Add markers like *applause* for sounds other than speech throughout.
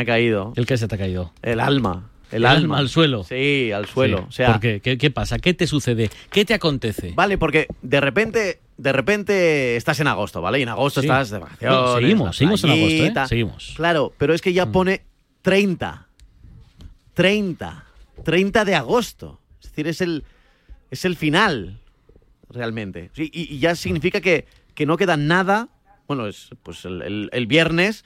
Me ha caído. ¿El que se te ha caído? El alma. El, El alma. alma al suelo. Sí, al suelo. Sí. O sea, ¿Por qué? qué? qué pasa? ¿Qué te sucede? ¿Qué te acontece? Vale, porque de repente, de repente estás en agosto, ¿vale? Y en agosto Sí. estás de vacaciones. Seguimos, seguimos en agosto, ¿eh? Seguimos. Claro, pero es que ya Mm. pone 30. 30. 30 de agosto. Es decir, es el, es el final, realmente. Y, y ya significa que, que no queda nada, bueno, es pues el, el- el viernes,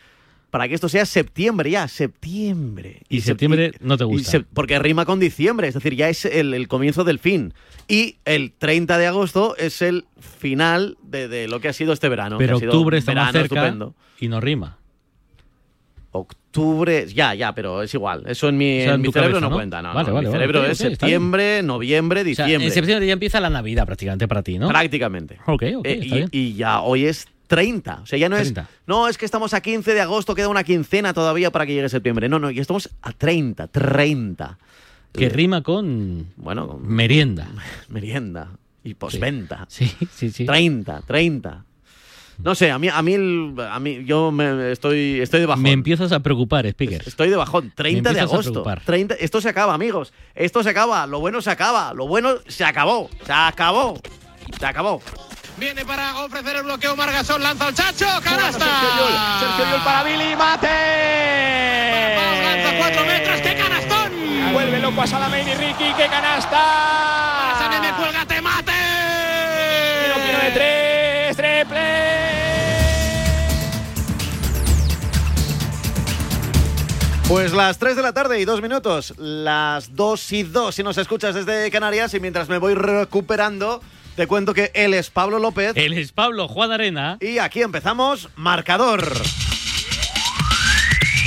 para que esto sea septiembre ya, septiembre. Y sep- septiembre no te gusta. porque rima con diciembre, es decir, ya es el, el comienzo del fin. Y el 30 de agosto es el final de, de lo que ha sido este verano. que Pero ha sido octubre está más cerca estupendo. y no rima. Octubre, ya, ya, pero es igual. Eso en mi, O sea, en en mi tu cerebro cabeza, no, ¿no? cuenta. No, Vale, no, vale, mi cerebro es septiembre, noviembre, O sea, diciembre. en septiembre ya empieza la Navidad prácticamente para ti, ¿no? Prácticamente. Ok, ok, Eh, está y, bien. y ya hoy es 30. O sea, ya no 30. es. No, es que estamos a 15 de agosto, queda una quincena todavía para que llegue septiembre. No, no, ya estamos a 30, 30. Que Eh, rima con Bueno, con merienda. *laughs* merienda y postventa. Sí, sí, sí. 30, 30. No sé, a mí, a mí, el- a mí yo me estoy, estoy de bajón. Me empiezas a preocupar, Speaker. Estoy de bajón. 30 de agosto. preocupar. 30, esto se acaba, amigos. Esto se acaba. Lo bueno se acaba. Lo bueno se acabó. Se acabó. Se acabó. Viene para ofrecer el bloqueo Margasol, lanza al Chacho, canasta. Sergio Yul para Billy Mate. Lanza cuatro metros, qué canastón. Vuelve loco a Salamén y Ricky, qué canasta. Esa nene, cuélgate, mate. Tiro, tiro de tres, triple. Pues las 3 de la tarde y 2 minutos. Las 2 y 2 si nos escuchas desde Canarias. Y mientras me voy recuperando, te cuento que él es Pablo López. Él es Pablo Juan Arena. Y aquí empezamos, marcador.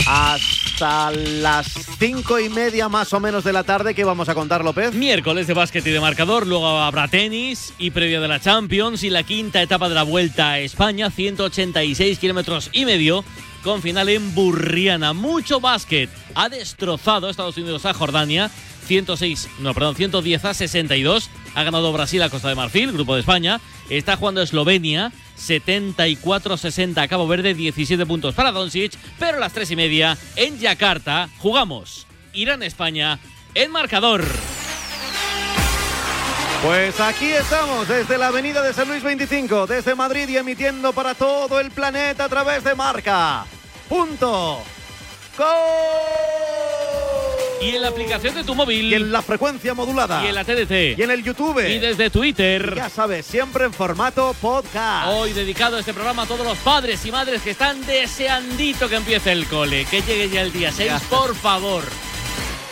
Hasta las cinco y media más o menos de la tarde, que vamos a contar, López? Miércoles de básquet y de marcador, luego habrá tenis y previa de la Champions y la quinta etapa de la Vuelta a España, 186 kilómetros y medio, con final en Burriana. Mucho básquet. Ha destrozado Estados Unidos a Jordania, 106, no, perdón, 110 a 62. Ha ganado Brasil a Costa de Marfil, grupo de España. Está jugando Eslovenia, 74-60 a Cabo Verde, 17 puntos para Doncic. Pero a las 3 y media en Yakarta jugamos Irán-España en marcador. Pues aquí estamos, desde la avenida de San Luis 25, desde Madrid y emitiendo para todo el planeta a través de Marca. Punto. Go. Y en la aplicación de tu móvil. Y en la frecuencia modulada. Y en la TDT. Y en el YouTube. Y desde Twitter. Ya sabes, siempre en formato podcast. Hoy dedicado este programa a todos los padres y madres que están deseandito que empiece el cole. Que llegue ya el día 6, Ya. por favor.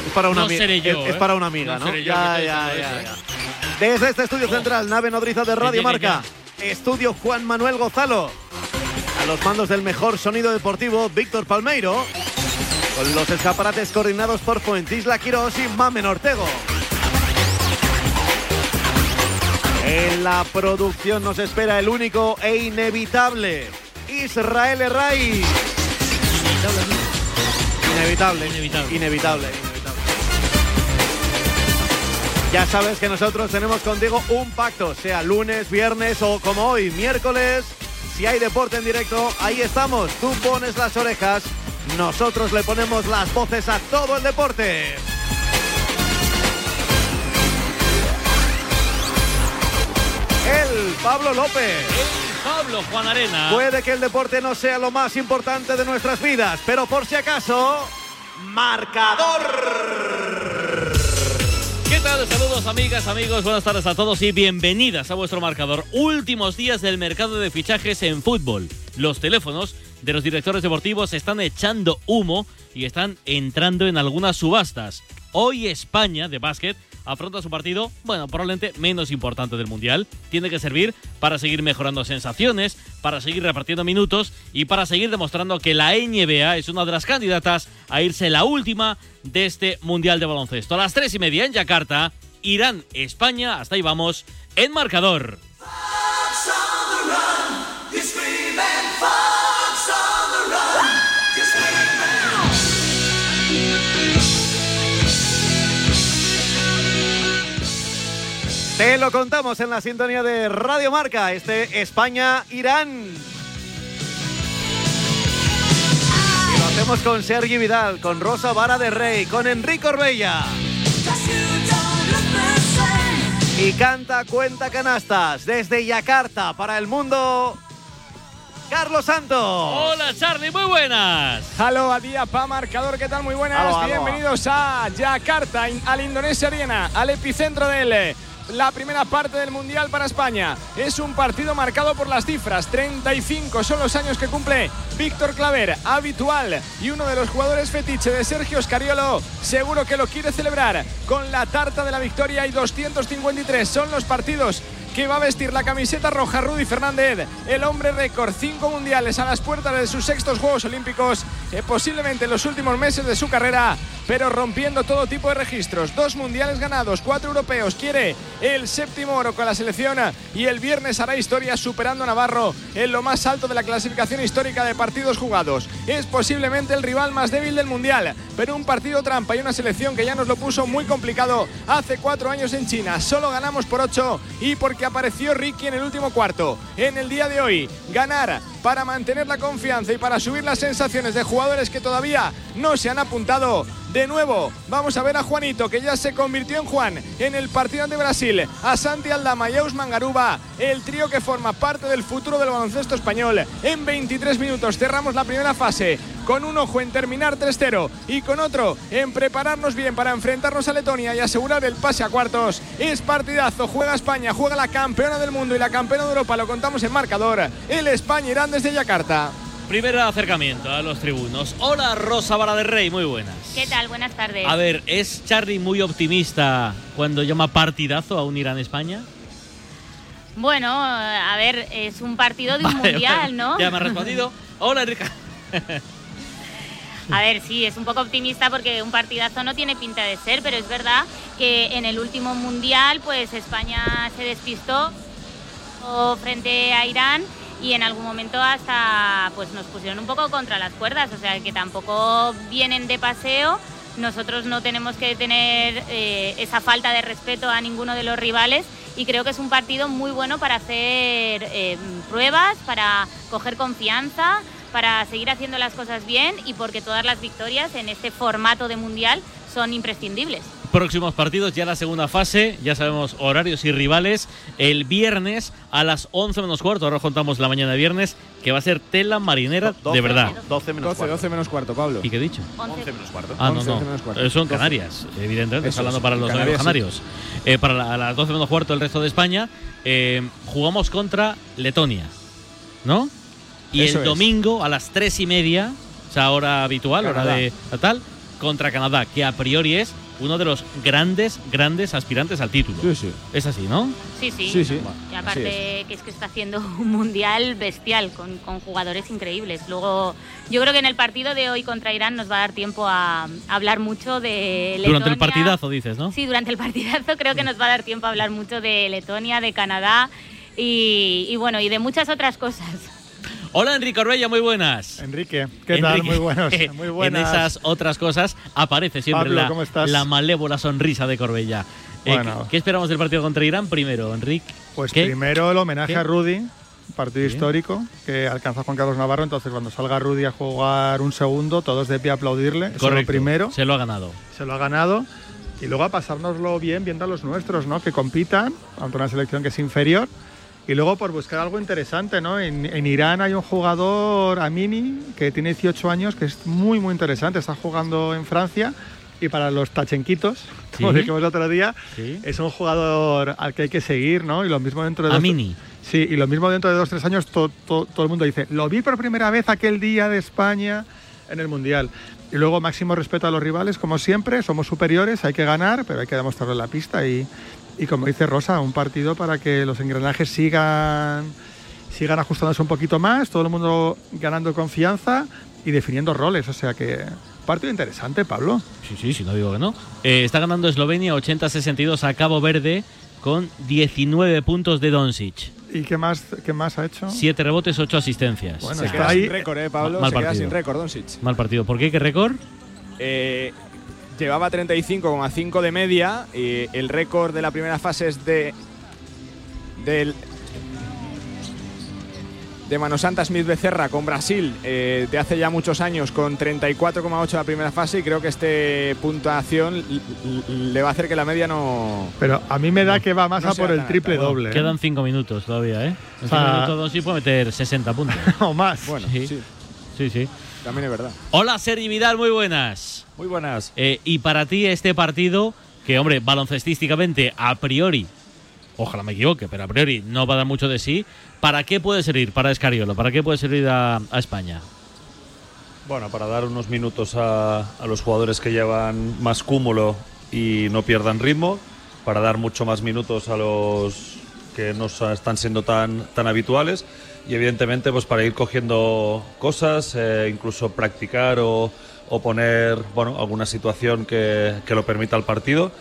Es para una No amiga. seré yo, es, es ¿eh? para una amiga, No ¿no? seré yo ya, ya, ya, eso, ya. Desde este estudio central, nave nodriza de Radio Marca, estudio Juan Manuel Gozalo. A los mandos del mejor sonido deportivo, Víctor Palmeiro. Con los escaparates coordinados por Fuentisla Quirós y Mamen Ortego. En la producción nos espera el único e inevitable Israel Herray. Inevitable. Inevitable. Inevitable. inevitable. Ya sabes que nosotros tenemos contigo un pacto, sea lunes, viernes o como hoy, miércoles. Si hay deporte en directo, ahí estamos. Tú pones las orejas, nosotros le ponemos las voces a todo el deporte. El Pablo López. El Pablo Juan Arena. Puede que el deporte no sea lo más importante de nuestras vidas, pero por si acaso, marcador. ¿Qué tal? Saludos amigas, amigos, buenas tardes a todos y bienvenidas a vuestro marcador. Últimos días del mercado de fichajes en fútbol. Los teléfonos de los directores deportivos están echando humo y están entrando en algunas subastas. Hoy España de básquet afronta su partido, bueno, probablemente menos importante del Mundial. Tiene que servir para seguir mejorando sensaciones, para seguir repartiendo minutos y para seguir demostrando que la NBA es una de las candidatas a irse la última de este Mundial de Baloncesto. A las tres y media en Yakarta, Irán, España, hasta ahí vamos, en marcador. Te lo contamos en la sintonía de Radio Marca, este España-Irán. Y lo hacemos con Sergi Vidal, con Rosa Vara de Rey, con Enrique Orbella. Y canta Cuenta Canastas desde Yakarta para el mundo. Carlos Santos. Hola Charlie, muy buenas. Halo a día pa marcador, ¿qué tal? Muy buenas. Bienvenidos a Yakarta, al Indonesia Arena, al epicentro de la primera parte del Mundial para España. Es un partido marcado por las cifras. 35 son los años que cumple Víctor Claver, habitual y uno de los jugadores fetiche de Sergio Scariolo. Seguro que lo quiere celebrar con la tarta de la victoria y 253 son los partidos que va a vestir la camiseta roja Rudy Fernández, el hombre récord, cinco mundiales a las puertas de sus sextos Juegos Olímpicos, eh, posiblemente en los últimos meses de su carrera, pero rompiendo todo tipo de registros. Dos mundiales ganados, cuatro europeos, quiere el séptimo oro con la selección y el viernes hará historia superando a Navarro en lo más alto de la clasificación histórica de partidos jugados. Es posiblemente el rival más débil del mundial, pero un partido trampa y una selección que ya nos lo puso muy complicado hace cuatro años en China. Solo ganamos por ocho y porque apareció Ricky en el último cuarto. En el día de hoy, ganar para mantener la confianza y para subir las sensaciones de jugadores que todavía no se han apuntado. De nuevo, vamos a ver a Juanito, que ya se convirtió en Juan en el partido ante Brasil, a Santi Aldama y a Usman Garuba, el trío que forma parte del futuro del baloncesto español. En 23 minutos cerramos la primera fase, con un ojo en terminar 3-0 y con otro en prepararnos bien para enfrentarnos a Letonia y asegurar el pase a cuartos. Es partidazo, juega España, juega la campeona del mundo y la campeona de Europa, lo contamos en marcador. El España-Irán desde Yakarta. Primer acercamiento a los tribunos. Hola Rosa Vara de Rey, muy buenas. ¿Qué tal? Buenas tardes. A ver, ¿es Charlie muy optimista cuando llama partidazo a un Irán-España? Bueno, a ver, es un partido de un Vale, mundial, vale. ¿no? Ya me ha respondido. *laughs* Hola Enrique. *laughs* A ver, sí, es un poco optimista porque un partidazo no tiene pinta de ser, pero es verdad que en el último mundial, pues España se despistó o frente a Irán y en algún momento hasta pues nos pusieron un poco contra las cuerdas, o sea que tampoco vienen de paseo. Nosotros no tenemos que tener eh, esa falta de respeto a ninguno de los rivales y creo que es un partido muy bueno para hacer eh, pruebas, para coger confianza, para seguir haciendo las cosas bien y porque todas las victorias en este formato de mundial son imprescindibles. Próximos partidos, ya la segunda fase, ya sabemos horarios y rivales. El viernes a las 11 menos cuarto, ahora os contamos la mañana de viernes, que va a ser tela marinera de 12, verdad. 12 menos 12, cuarto. 12 menos cuarto, Pablo. ¿Y qué he dicho? 11 menos cuarto. Ah, no, 11, no. 11 menos cuarto. Eh, Son 12. Canarias, evidentemente. Eso hablando para los Canarias, canarios. Eh, para la- a las 12 menos cuarto el resto de España, eh, jugamos contra Letonia, ¿no? Y Eso el es. domingo a las 3 y media, o sea, hora habitual, hora de tal, contra Canadá, que a priori es uno de los grandes, grandes aspirantes al título. Sí, sí. Es así, ¿no? Sí, sí. Sí, sí. Y aparte que es que está haciendo *laughs* un mundial bestial con, con jugadores increíbles. Luego, yo creo que en el partido de hoy contra Irán nos va a dar tiempo a, a hablar mucho de Letonia. Durante el partidazo, dices, ¿no? Sí, durante el partidazo creo que nos va a dar tiempo a hablar mucho de Letonia, de Canadá y, y bueno, y de muchas otras cosas. Hola, Enrique Orbella, muy buenas. Enrique, ¿qué tal? Enrique, Muy buenos. *laughs* Muy buenas. En esas otras cosas aparece siempre Pablo, la, malévola sonrisa de Corbella. Eh, Bueno. ¿qué, qué esperamos del partido contra Irán primero, Enrique? Pues ¿Qué? primero el homenaje ¿Qué? a Rudy, partido histórico que alcanza Juan Carlos Navarro. Entonces, cuando salga Rudy a jugar un segundo, todos de pie a aplaudirle. Eso Correcto. lo primero. Se lo ha ganado. Se lo ha ganado. Y luego a pasárnoslo bien viendo a los nuestros, ¿no? Que compitan ante una selección que es inferior. Y luego por buscar algo interesante, ¿no? En, en Irán hay un jugador, Amini, que tiene 18 años, que es muy, muy interesante. Está jugando en Francia. Y para los tachenquitos, *laughs* como dijimos el otro día, Sí. es un jugador al que hay que seguir, ¿no? Y lo mismo dentro de dos- Amini. Sí, y lo mismo dentro de dos tres años to- to- todo el mundo dice, lo vi por primera vez aquel día de España en el Mundial. Y luego máximo respeto a los rivales, como siempre, somos superiores, hay que ganar, pero hay que demostrarlo en la pista. Y, y como dice Rosa, un partido para que los engranajes sigan, sigan ajustándose un poquito más, todo el mundo ganando confianza y definiendo roles. O sea que partido interesante, Pablo. Sí, sí, sí, no digo que no. Eh, está ganando Eslovenia 80-62 a Cabo Verde con 19 puntos de Doncic. ¿Y qué más, qué más ha hecho? 7 rebotes, 8 asistencias. Bueno, Se está queda ahí- sin récord, ¿eh, Pablo? Mal Se queda partido. sin récord, Doncic. Mal partido. ¿Por qué? ¿Qué récord? Eh, llevaba 35,5 de media. Y el récord de la primera fase es de. Del. de Manosanta Smith Becerra con Brasil eh, de hace ya muchos años con 34,8 la primera fase y creo que este puntuación le va a hacer que la media no... Pero a mí me da que va más no a por el triple alta. doble. ¿eh? Quedan cinco minutos todavía, ¿eh? En O sea- cinco minutos Doncic puede meter 60 puntos. *laughs* o más. Bueno, Sí. sí, Sí, sí. También es verdad. Hola, Sergi Vidal, muy buenas. Muy buenas. Eh, y para ti este partido, que hombre, baloncestísticamente, a priori, ojalá me equivoque, pero a priori no va a dar mucho de sí, ¿para qué puede servir para Escariolo? ¿Para qué puede servir a, a España? Bueno, para dar unos minutos a, a los jugadores que llevan más cúmulo y no pierdan ritmo, para dar mucho más minutos a los que no están siendo tan, tan habituales y evidentemente pues para ir cogiendo cosas, eh, incluso practicar o, o poner bueno, alguna situación que, que lo permita el partido.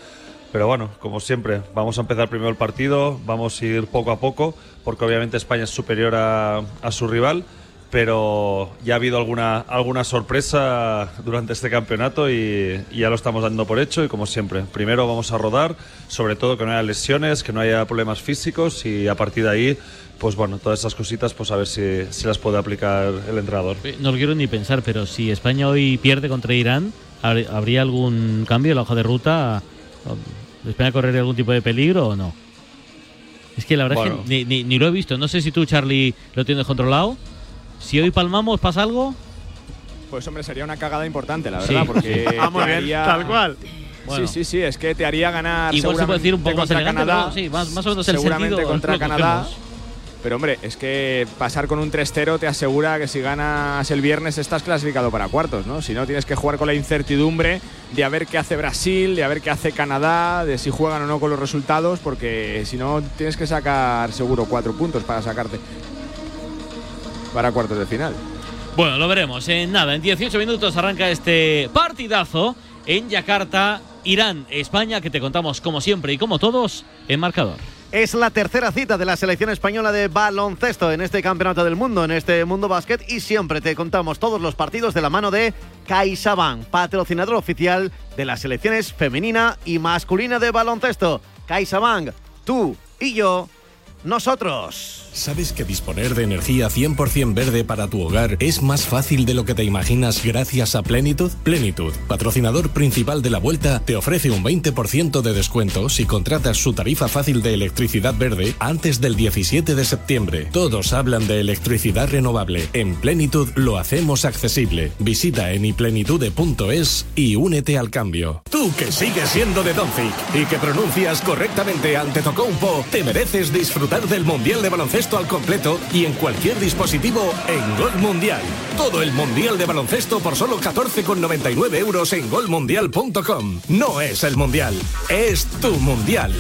Pero bueno, como siempre, vamos a empezar primero el partido, vamos a ir poco a poco, porque obviamente España es superior a, a su rival, pero ya ha habido alguna, alguna sorpresa durante este campeonato y, y ya lo estamos dando por hecho y como siempre, primero vamos a rodar, sobre todo que no haya lesiones, que no haya problemas físicos y a partir de ahí, pues bueno, todas esas cositas, pues a ver si, si las puede aplicar el entrenador. No lo quiero ni pensar, pero si España hoy pierde contra Irán, ¿habr- ¿habría algún cambio en la hoja de ruta? ¿España correría algún tipo de peligro o no? Es que la verdad Bueno. es que ni, ni- ni lo he visto. No sé si tú, Charlie, lo tienes controlado. Si hoy palmamos, ¿pasa algo? Pues hombre, sería una cagada importante, la Sí. verdad, porque *laughs* Ah, muy bien, haría- tal cual. Bueno. Sí, sí, sí, es que te haría ganar Igual se puede decir un poco contra Canadá, pero sí, más- más o menos el seguramente sentido contra Canadá. cogemos. Pero hombre, es que pasar con un 3-0 te asegura que si ganas el viernes estás clasificado para cuartos, ¿no? Si no, tienes que jugar con la incertidumbre de a ver qué hace Brasil, de a ver qué hace Canadá, de si juegan o no con los resultados, porque si no, tienes que sacar seguro cuatro puntos para sacarte para cuartos de final. Bueno, lo veremos. En nada, en 18 minutos arranca este partidazo en Yakarta, Irán, España, que te contamos como siempre y como todos en marcador. Es la tercera cita de la selección española de baloncesto en este campeonato del mundo, en este mundo básquet y siempre te contamos todos los partidos de la mano de CaixaBank, patrocinador oficial de las selecciones femenina y masculina de baloncesto. CaixaBank, tú y yo, nosotros. ¿Sabes que disponer de energía 100% verde para tu hogar es más fácil de lo que te imaginas gracias a Plenitud? Plenitud, patrocinador principal de la vuelta, te ofrece un 20% de descuento si contratas su tarifa fácil de electricidad verde antes del 17 de septiembre. Todos hablan de electricidad renovable. En Plenitud lo hacemos accesible. Visita en iplenitude.es y únete al cambio. Tú que sigues siendo de Doncic y que pronuncias correctamente ante Tocompo, te mereces disfrutar del Mundial de Baloncesto al completo y en cualquier dispositivo en Gol Mundial. Todo el Mundial de Baloncesto por solo 14,99 euros en golmundial.com. No es el Mundial, es tu Mundial.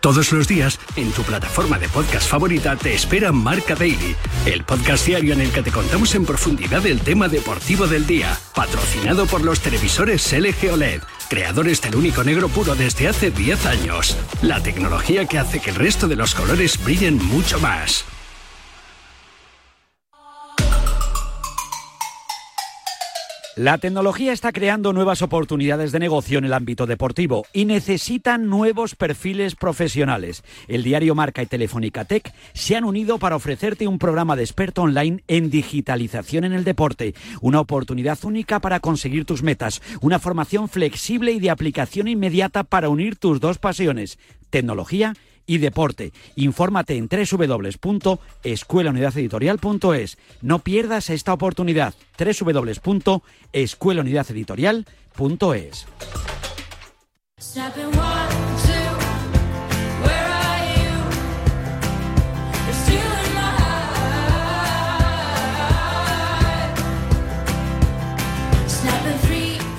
Todos los días, en tu plataforma de podcast favorita, te espera Marca Daily, el podcast diario en el que te contamos en profundidad el tema deportivo del día, patrocinado por los televisores LG OLED, creadores del único negro puro desde hace 10 años. La tecnología que hace que el resto de los colores brillen mucho más. La tecnología está creando nuevas oportunidades de negocio en el ámbito deportivo y necesitan nuevos perfiles profesionales. El diario Marca y Telefónica Tech se han unido para ofrecerte un programa de experto online en digitalización en el deporte, una oportunidad única para conseguir tus metas, una formación flexible y de aplicación inmediata para unir tus dos pasiones, tecnología y deporte. Infórmate en www.escuelaunidadeditorial.es. No pierdas esta oportunidad. www.escuelaunidadeditorial.es.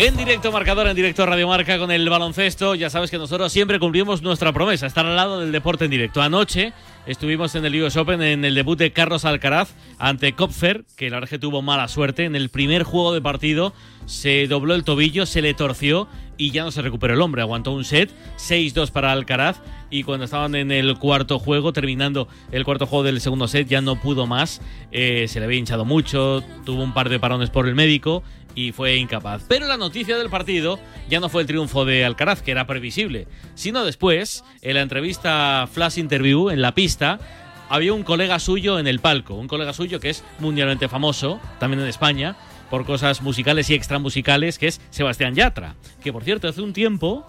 En directo marcador, en directo Radio Marca con el baloncesto. Ya sabes que nosotros siempre cumplimos nuestra promesa, estar al lado del deporte en directo. Anoche estuvimos en el US Open en el debut de Carlos Alcaraz ante Kopfer, que la verdad que tuvo mala suerte. En el primer juego de partido se dobló el tobillo, se le torció y ya no se recuperó el hombre. Aguantó un set, 6-2 para Alcaraz. Y cuando estaban en el cuarto juego, terminando el cuarto juego del segundo set, ya no pudo más. Eh, se le había hinchado mucho, tuvo un par de parones por el médico y fue incapaz. Pero la noticia del partido ya no fue el triunfo de Alcaraz, que era previsible, sino después, en la entrevista Flash Interview en la pista, había un colega suyo en el palco, un colega suyo que es mundialmente famoso, también en España, por cosas musicales y extramusicales, que es Sebastián Yatra, que por cierto hace un tiempo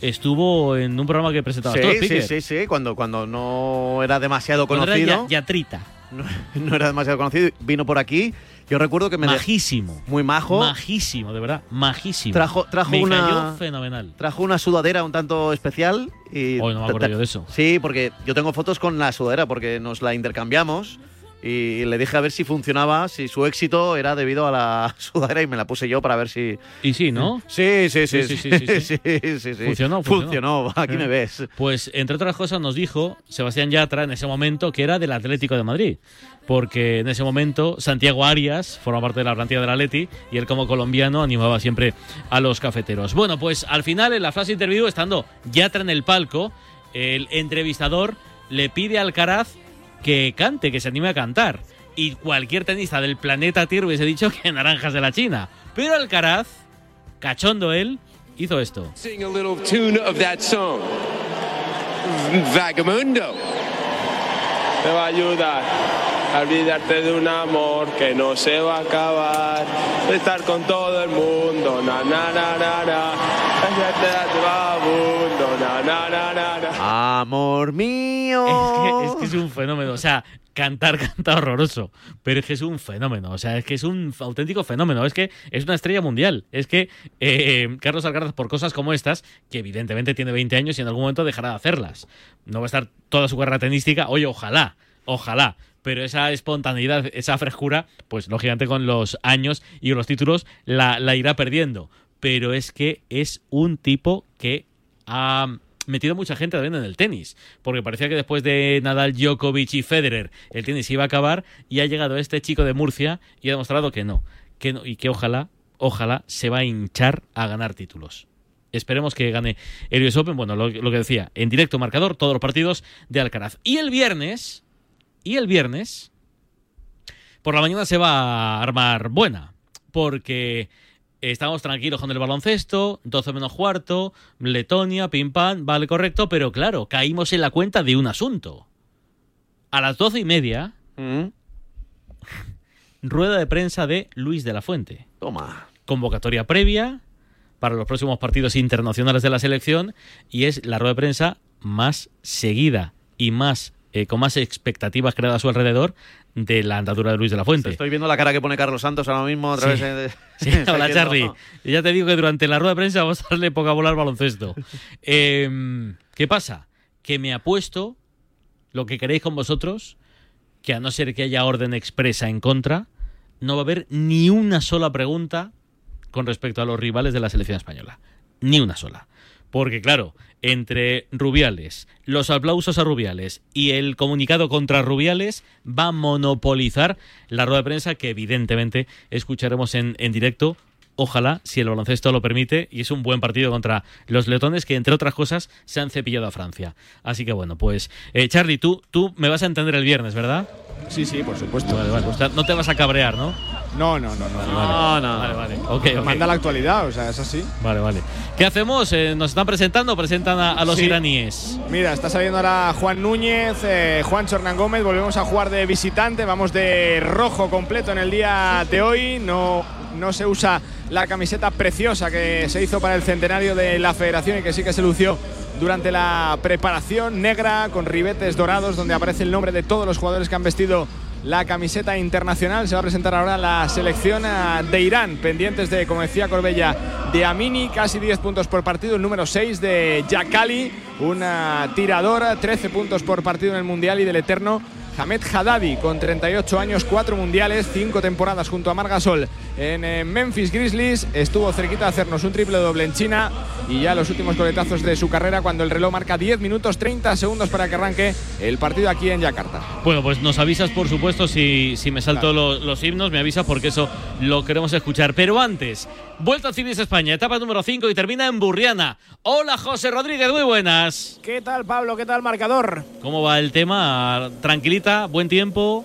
estuvo en un programa que presentaba Sí, tú, sí, sí, sí, cuando, cuando no era demasiado Cuando era conocido. Ya- Yatrita. No, *laughs* no era demasiado conocido. Vino por aquí. Yo recuerdo que me. de- Majísimo. Muy majo. Majísimo, de verdad, majísimo. Trajo, trajo Me una. cayó fenomenal. Trajo una sudadera un tanto especial y. Hoy no me acuerdo yo de eso. Sí, porque yo tengo fotos con la sudadera porque nos la intercambiamos y le dije a ver si funcionaba, si su éxito era debido a la *laughs* sudadera y me la puse yo para ver si. Y sí, ¿no? Sí, sí, sí, Sí, sí, sí, sí, sí, sí. *laughs* sí, sí, sí. Funcionó, funcionó. Funcionó, aquí me ves. Pues, entre otras cosas, nos dijo Sebastián Yatra en ese momento que era del Atlético de Madrid. Porque en ese momento Santiago Arias forma parte de la plantilla del Atleti y él, como colombiano, animaba siempre a los cafeteros. Bueno, pues al final, en la frase interview, estando Yatra en el palco, el entrevistador le pide a Alcaraz que cante, que se anime a cantar. Y cualquier tenista del planeta Tierra hubiese dicho que naranjas de la China. Pero Alcaraz, cachondo él, hizo esto. Sing a little tune of that song. Vagamundo. te va a ayudar a olvidarte de un amor que no se va a acabar. De estar con todo el mundo, na na na na na. Amor mío. Es que, es un fenómeno. O sea, cantar *laughs* canta horroroso. Pero es que es un fenómeno. O sea, es que es un auténtico fenómeno. Es que es una estrella mundial. Es que eh, Carlos Alcaraz, por cosas como estas, que evidentemente tiene 20 años y en algún momento dejará de hacerlas. No va a estar toda su carrera tenística. Oye, ojalá. Ojalá. Pero esa espontaneidad, esa frescura, pues lógicamente con los años y los títulos la, la irá perdiendo. Pero es que es un tipo que ha metido mucha gente también en el tenis, porque parecía que después de Nadal, Djokovic y Federer el tenis iba a acabar y ha llegado este chico de Murcia y ha demostrado que no, que no y que ojalá, ojalá se va a hinchar a ganar títulos. Esperemos que gane el US Open, bueno, lo, lo que decía, en directo marcador todos los partidos de Alcaraz. Y el viernes, y el viernes, por la mañana se va a armar buena, porque Estamos tranquilos con el baloncesto, 12 menos cuarto, Letonia, pim pam, vale correcto, pero claro, caímos en la cuenta de un asunto. A las doce y media, rueda de prensa de Luis de la Fuente. Toma. Convocatoria previa para los próximos partidos internacionales de la selección y es la rueda de prensa más seguida y más eh, con más expectativas creadas a su alrededor de la andadura de Luis de la Fuente. Estoy viendo la cara que pone Carlos Santos ahora mismo a través Sí. de... *laughs* Sí, *laughs* hola Charlie. ¿no? Ya te digo que durante la rueda de prensa vamos a darle poca bola al baloncesto. *laughs* Eh, ¿Qué pasa? Que me apuesto lo que queréis con vosotros, que a no ser que haya orden expresa en contra, no va a haber ni una sola pregunta con respecto a los rivales de la selección española. Ni una sola. Porque claro, entre Rubiales, los aplausos a Rubiales y el comunicado contra Rubiales va a monopolizar la rueda de prensa que evidentemente escucharemos en, en directo. Ojalá, si el baloncesto lo permite, y es un buen partido contra los letones que, entre otras cosas, se han cepillado a Francia. Así que bueno, pues, eh, Charlie, tú, tú me vas a entender el viernes, ¿verdad? Sí, sí, por supuesto. Vale, vale. O sea, no te vas a cabrear, ¿no? No, no, no, no. Vale, vale. Vale, vale. Ok, ok. Manda la actualidad, o sea, es así. Vale, vale. ¿Qué hacemos? Eh, ¿Nos están presentando? ¿Presentan a, a los Sí. iraníes? Mira, está saliendo ahora Juan Núñez, eh, Juan Hernán Gómez. Volvemos a jugar de visitante. Vamos de rojo completo en el día de hoy. No, no se usa la camiseta preciosa que se hizo para el centenario de la federación y que sí que se lució durante la preparación negra con ribetes dorados donde aparece el nombre de todos los jugadores que han vestido la camiseta internacional. Se va a presentar ahora la selección ah, de Irán, pendientes de, como decía Corbella, de Amini, casi 10 puntos por partido. El número 6 de Yakali, una tiradora, 13 puntos por partido en el Mundial y del eterno Hamed Haddadi, con 38 años, 4 mundiales, 5 temporadas junto a Margasol en eh, Memphis Grizzlies. Estuvo cerquita de hacernos un triple doble en China y ya los últimos coletazos de su carrera cuando el reloj marca 10 minutos 30 segundos para que arranque el partido aquí en Yakarta. Bueno, pues nos avisas, por supuesto, si, si me salto los, los himnos, me avisas porque eso lo queremos escuchar. Pero antes, Vuelta a Civis España, etapa número 5 y termina en Burriana. Hola, José Rodríguez, muy buenas. ¿Qué tal, Pablo? ¿Qué tal, marcador? ¿Cómo va el tema? ¿Tranquilita? ¿Buen tiempo?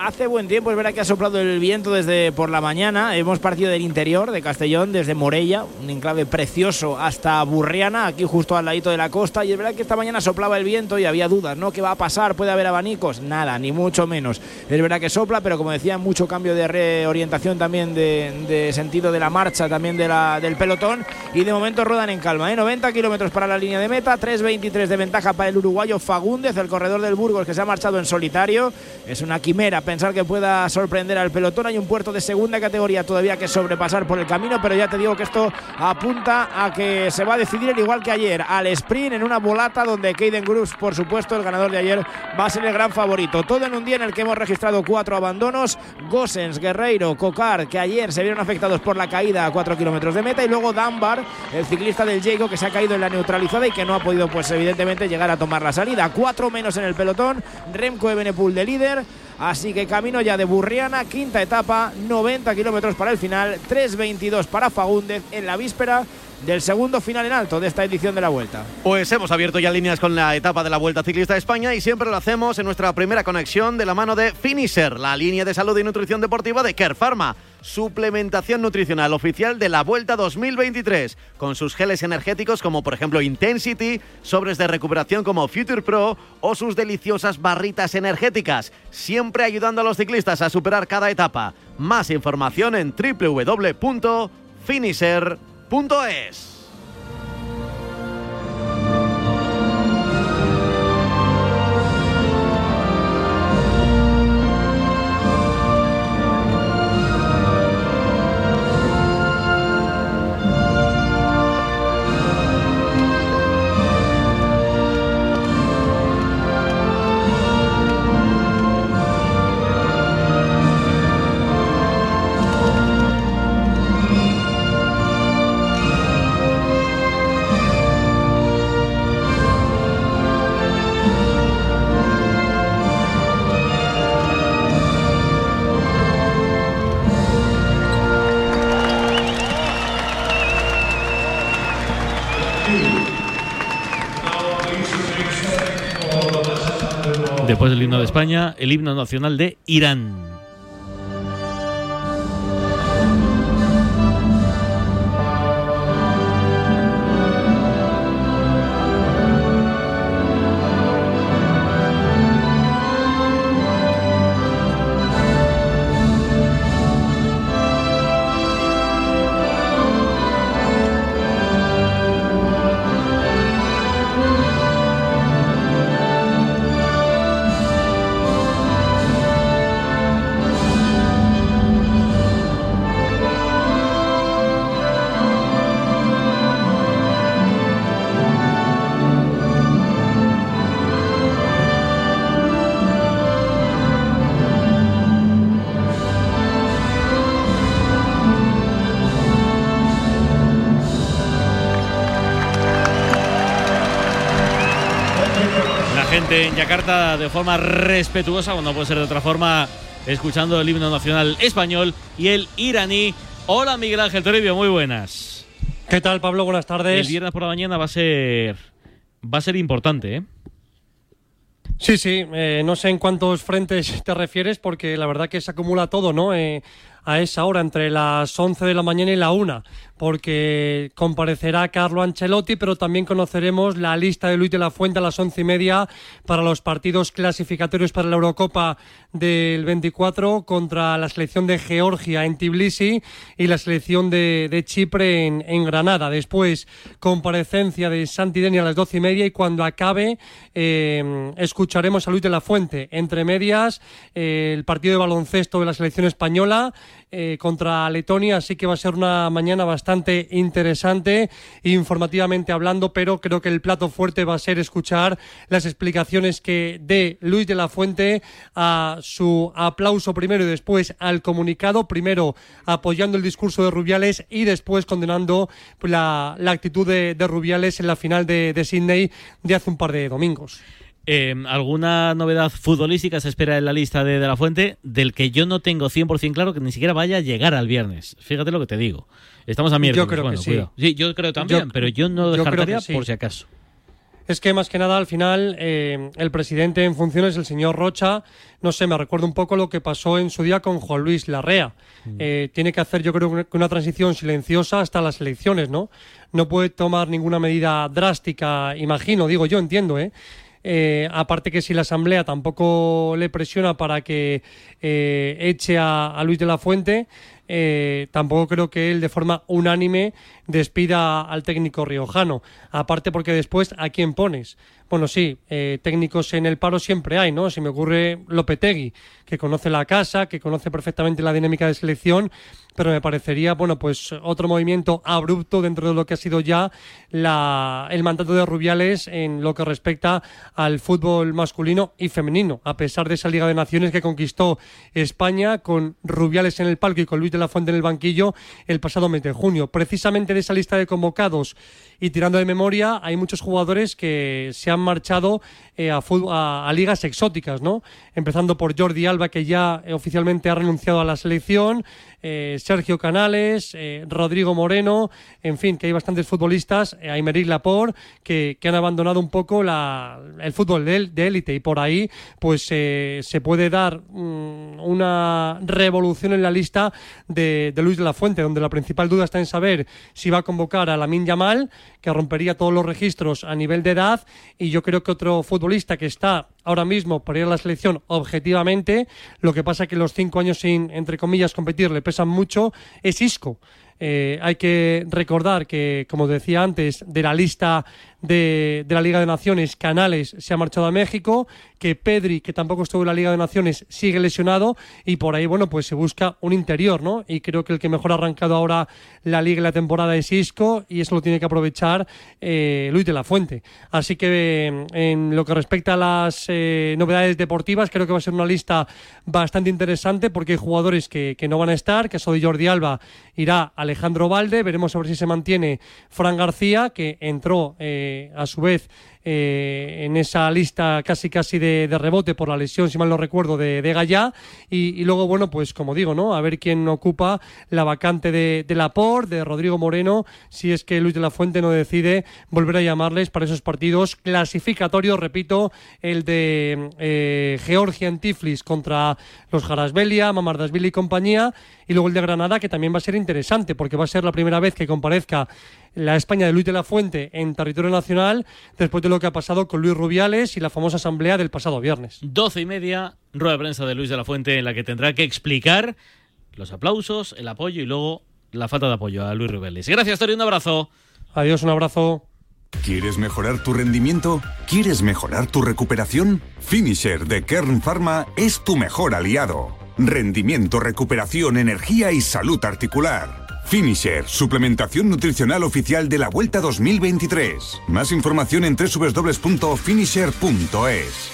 Hace buen tiempo, es verdad que ha soplado el viento desde por la mañana. Hemos partido del interior de Castellón, desde Morella, un enclave precioso, hasta Burriana, aquí justo al ladito de la costa. Y es verdad que esta mañana soplaba el viento y había dudas, ¿no? ¿Qué va a pasar? ¿Puede haber abanicos? Nada, ni mucho menos. Es verdad que sopla, pero como decía, mucho cambio de reorientación también de, sentido de la marcha, también de la, del pelotón. Y de momento ruedan en calma, ¿eh? 90 kilómetros para la línea de meta, 3.23 de ventaja para el uruguayo Fagúndez, el corredor del Burgos que se ha marchado en solitario. Es una quimera pensar que pueda sorprender al pelotón. Hay un puerto de segunda categoría todavía que sobrepasar por el camino, pero ya te digo que esto apunta a que se va a decidir, igual que ayer, al sprint en una volata donde Kaden Groves, por supuesto, el ganador de ayer, va a ser el gran favorito. Todo en un día en el que hemos registrado cuatro abandonos. Gossens, Guerreiro, Cocar, que ayer se vieron afectados por la caída a cuatro kilómetros de meta, y luego Dunbar, el ciclista del Jago, que se ha caído en la neutralizada y que no ha podido, pues evidentemente, llegar a tomar la salida. Cuatro menos en el pelotón. Remco Ebenepul de líder. Así que camino ya de Burriana, quinta etapa, 90 kilómetros para el final, 3.22 para Fagúndez en la víspera del segundo final en alto de esta edición de la Vuelta. Pues hemos abierto ya líneas con la etapa de la Vuelta Ciclista de España y siempre lo hacemos en nuestra primera conexión de la mano de Finisher, la línea de salud y nutrición deportiva de Care Pharma. Suplementación nutricional oficial de la Vuelta 2023, con sus geles energéticos como por ejemplo Intensity, sobres de recuperación como Future Pro o sus deliciosas barritas energéticas, siempre ayudando a los ciclistas a superar cada etapa. Más información en www.finisher.com Después del himno de España, el himno nacional de Irán. En Yakarta de forma respetuosa, o no puede ser de otra forma, escuchando el himno nacional español y el iraní. Hola Miguel Ángel Toribio, muy buenas. ¿Qué tal Pablo? Buenas tardes. El viernes por la mañana va a ser va a ser importante, ¿eh? Sí, sí, eh, no sé en cuántos frentes te refieres porque la verdad que se acumula todo, ¿no? Eh, a esa hora, entre las 11 de la mañana y la 1, porque comparecerá Carlo Ancelotti, pero también conoceremos la lista de Luis de la Fuente a las once y media para los partidos clasificatorios para la Eurocopa del 24 contra la selección de Georgia en Tbilisi y la selección de, Chipre en, Granada. Después, comparecencia de Santideni a las doce y media y cuando acabe eh, escucharemos a Luis de la Fuente. Entre medias, eh, el partido de baloncesto de la selección española eh, contra Letonia, así que va a ser una mañana bastante interesante informativamente hablando, pero creo que el plato fuerte va a ser escuchar las explicaciones que dé Luis de la Fuente a su aplauso primero y después al comunicado, primero apoyando el discurso de Rubiales y después condenando la, actitud de, Rubiales en la final de, de Sydney de hace un par de domingos. Eh, ¿Alguna novedad futbolística se espera en la lista de, de, La Fuente del que yo no tengo 100% claro que ni siquiera vaya a llegar al viernes? Fíjate lo que te digo. Estamos a miércoles. Yo creo que sí. sí. yo creo también, pero yo no descartaría por si acaso. Es que más que nada al final eh, el presidente en funciones, el señor Rocha, no sé, me recuerda un poco lo que pasó en su día con Juan Luis Larrea. Eh, tiene que hacer yo creo que una transición silenciosa hasta las elecciones, ¿no? No puede tomar ninguna medida drástica, imagino, digo yo, entiendo, ¿eh? Eh, aparte que si la Asamblea tampoco le presiona para que eh, eche a, Luis de la Fuente, eh, tampoco creo que él de forma unánime despida al técnico riojano. Aparte porque después, ¿a quién pones? Bueno, sí, eh, técnicos en el paro siempre hay, ¿no? Se me ocurre Lopetegui, que conoce la casa, que conoce perfectamente la dinámica de selección, pero me parecería, bueno, pues otro movimiento abrupto dentro de lo que ha sido ya la, el mandato de Rubiales en lo que respecta al fútbol masculino y femenino, a pesar de esa Liga de Naciones que conquistó España con Rubiales en el palco y con Luis de la Fuente en el banquillo el pasado mes de junio. Precisamente de esa lista de convocados y tirando de memoria, hay muchos jugadores que se han marchado eh, a, a- a ligas exóticas, ¿no? Empezando por Jordi Alba, que ya eh, oficialmente ha renunciado a la selección, eh, Sergio Canales, eh, Rodrigo Moreno, en fin, que hay bastantes futbolistas, eh, Aymeric Laporte, que, que han abandonado un poco la- el fútbol de él- de élite. Y por ahí pues eh, se puede dar mm, una revolución en la lista de, de Luis de la Fuente, donde la principal duda está en saber si va a convocar a Lamin Yamal, que rompería todos los registros a nivel de edad, y yo creo que otro futbolista que está ahora mismo para ir a la selección objetivamente, lo que pasa que los cinco años sin, entre comillas, competir le pesan mucho, es Isco. Eh, hay que recordar que, como decía antes, de la lista de, de la Liga de Naciones, Canales se ha marchado a México, que Pedri, que tampoco estuvo en la Liga de Naciones, sigue lesionado y por ahí, bueno, pues se busca un interior, ¿no? Y creo que el que mejor ha arrancado ahora la Liga y la temporada es Isco y eso lo tiene que aprovechar eh, Luis de la Fuente. Así que eh, en lo que respecta a las novedades deportivas, creo que va a ser una lista bastante interesante porque hay jugadores que, que no van a estar, que soy Jordi Alba, irá Alejandro Valde, veremos a ver si se mantiene Fran García, que entró eh, a su vez eh, en esa lista casi casi de, rebote por la lesión, si mal no recuerdo, de, de Gallá. Y, y luego, bueno, pues como digo, ¿no? A ver quién ocupa la vacante de, de Laporte, de Rodrigo Moreno, si es que Luis de la Fuente no decide volver a llamarles para esos partidos clasificatorios, repito, el de eh, Georgia en Tiflis contra los Jarasbelia, Mamardasvili y compañía, y luego el de Granada, que también va a ser interesante, porque va a ser la primera vez que comparezca la España de Luis de la Fuente en territorio nacional, después de lo que ha pasado con Luis Rubiales y la famosa asamblea del pasado viernes. Doce y media, rueda de prensa de Luis de la Fuente en la que tendrá que explicar los aplausos, el apoyo y luego la falta de apoyo a Luis Rubiales. Gracias, Tori, un abrazo. Adiós, un abrazo. ¿Quieres mejorar tu rendimiento? ¿Quieres mejorar tu recuperación? Finisher de Kern Pharma es tu mejor aliado. Rendimiento, recuperación, energía y salud articular. Finisher, suplementación nutricional oficial de la Vuelta 2023. Más información en www.finisher.es.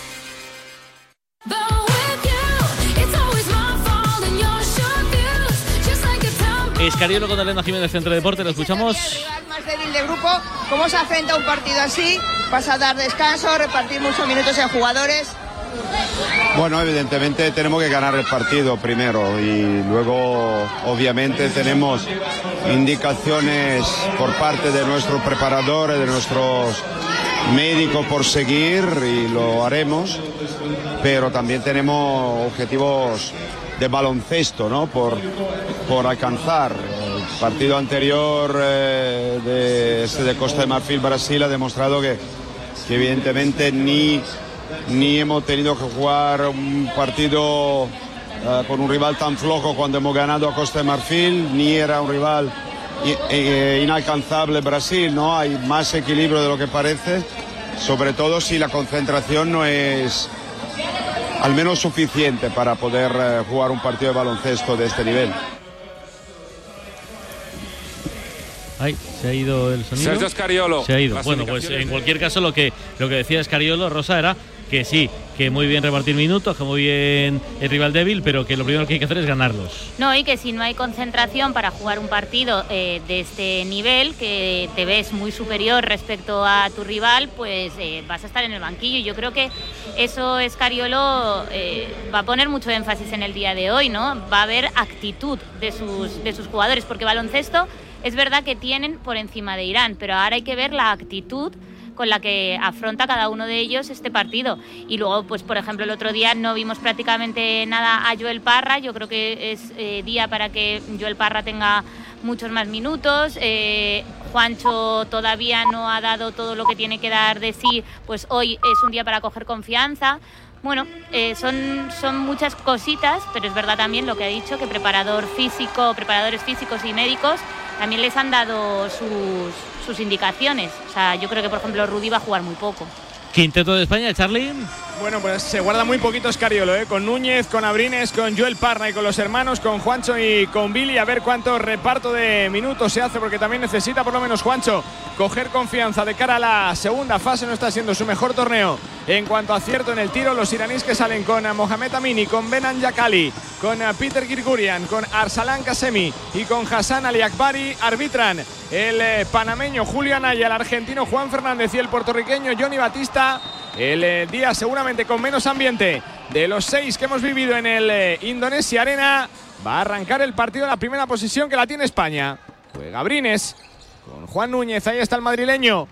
Escariolo con Elena Jiménez, Centro de Deporte, lo escuchamos. más débil del grupo. ¿Cómo se afronta un partido así? ¿Vas a dar descanso, repartir muchos minutos en jugadores? Bueno, evidentemente tenemos que ganar el partido primero y luego obviamente tenemos indicaciones por parte de nuestros preparadores, de nuestros médicos por seguir y lo haremos, pero también tenemos objetivos de baloncesto, ¿no? Por, por alcanzar. El partido anterior eh, de, este de Costa de Marfil, Brasil, ha demostrado que, que evidentemente ni ni hemos tenido que jugar un partido eh, con un rival tan flojo cuando hemos ganado a Costa de Marfil, ni era un rival i- eh, inalcanzable Brasil, ¿no? Hay más equilibrio de lo que parece, sobre todo si la concentración no es al menos suficiente para poder eh, jugar un partido de baloncesto de este nivel. Ay, se ha ido el sonido. Sergio Scariolo. Se ha ido. Bueno, pues en cualquier caso lo que lo que decía Escariolo, Rosa, era que sí, que muy bien repartir minutos, que muy bien el rival débil, pero que lo primero que hay que hacer es ganarlos. No, y que si no hay concentración para jugar un partido eh, de este nivel, que te ves muy superior respecto a tu rival, pues eh, vas a estar en el banquillo. Y Yo creo que eso Escariolo eh, va a poner mucho énfasis en el día de hoy, ¿no? Va a haber actitud de sus, de sus jugadores, porque baloncesto es verdad que tienen por encima de Irán, pero ahora hay que ver la actitud con la que afronta cada uno de ellos este partido. Y luego, pues por ejemplo, el otro día no vimos prácticamente nada a Joel Parra. Yo creo que es eh, día para que Joel Parra tenga muchos más minutos. Eh, Juancho todavía no ha dado todo lo que tiene que dar de sí, pues hoy es un día para coger confianza. Bueno, eh, son, son muchas cositas, pero es verdad también lo que ha dicho, que preparador físico, preparadores físicos y médicos también les han dado sus, sus indicaciones. O sea, yo creo que, por ejemplo, Rudy va a jugar muy poco. Quinteto de España, Charlie. Bueno, pues se guarda muy poquito Escariolo, ¿eh? con Núñez, con Abrines, con Joel Parra y con los hermanos, con Juancho y con Billy, a ver cuánto reparto de minutos se hace, porque también necesita por lo menos Juancho coger confianza de cara a la segunda fase, no está siendo su mejor torneo. En cuanto a acierto en el tiro, los iraníes que salen con Mohamed Amini, con Benan Yakali, con Peter Girgurian, con Arsalan Kasemi y con Hassan Ali Akbari, arbitran el eh, panameño Julio Anaya, el argentino Juan Fernández y el puertorriqueño Johnny Batista el eh, día seguramente con menos ambiente de los seis que hemos vivido en el eh, Indonesia Arena. Va a arrancar el partido en la primera posición que la tiene España. Juega Brines con Juan Núñez, ahí está el madrileño.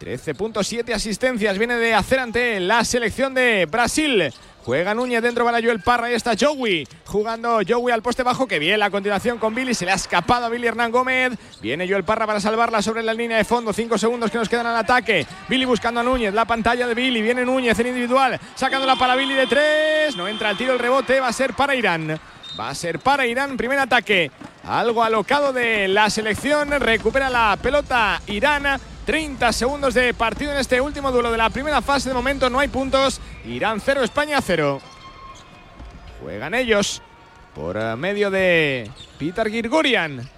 13.7 asistencias viene de hacer ante la selección de Brasil. Juega Núñez dentro para Joel Parra. Ahí está Joey. Jugando Joey al poste bajo. Que bien la continuación con Billy. Se le ha escapado a Billy Hernán Gómez. Viene Joel Parra para salvarla sobre la línea de fondo. Cinco segundos que nos quedan al ataque. Billy buscando a Núñez. La pantalla de Billy. Viene Núñez en individual. Sacándola para Billy de tres. No entra el tiro. El rebote va a ser para Irán. Va a ser para Irán. Primer ataque. Algo alocado de la selección. Recupera la pelota Irán. 30 segundos de partido en este último duelo de la primera fase. De momento no hay puntos. Irán 0, España 0. Juegan ellos por medio de Peter Girgurian.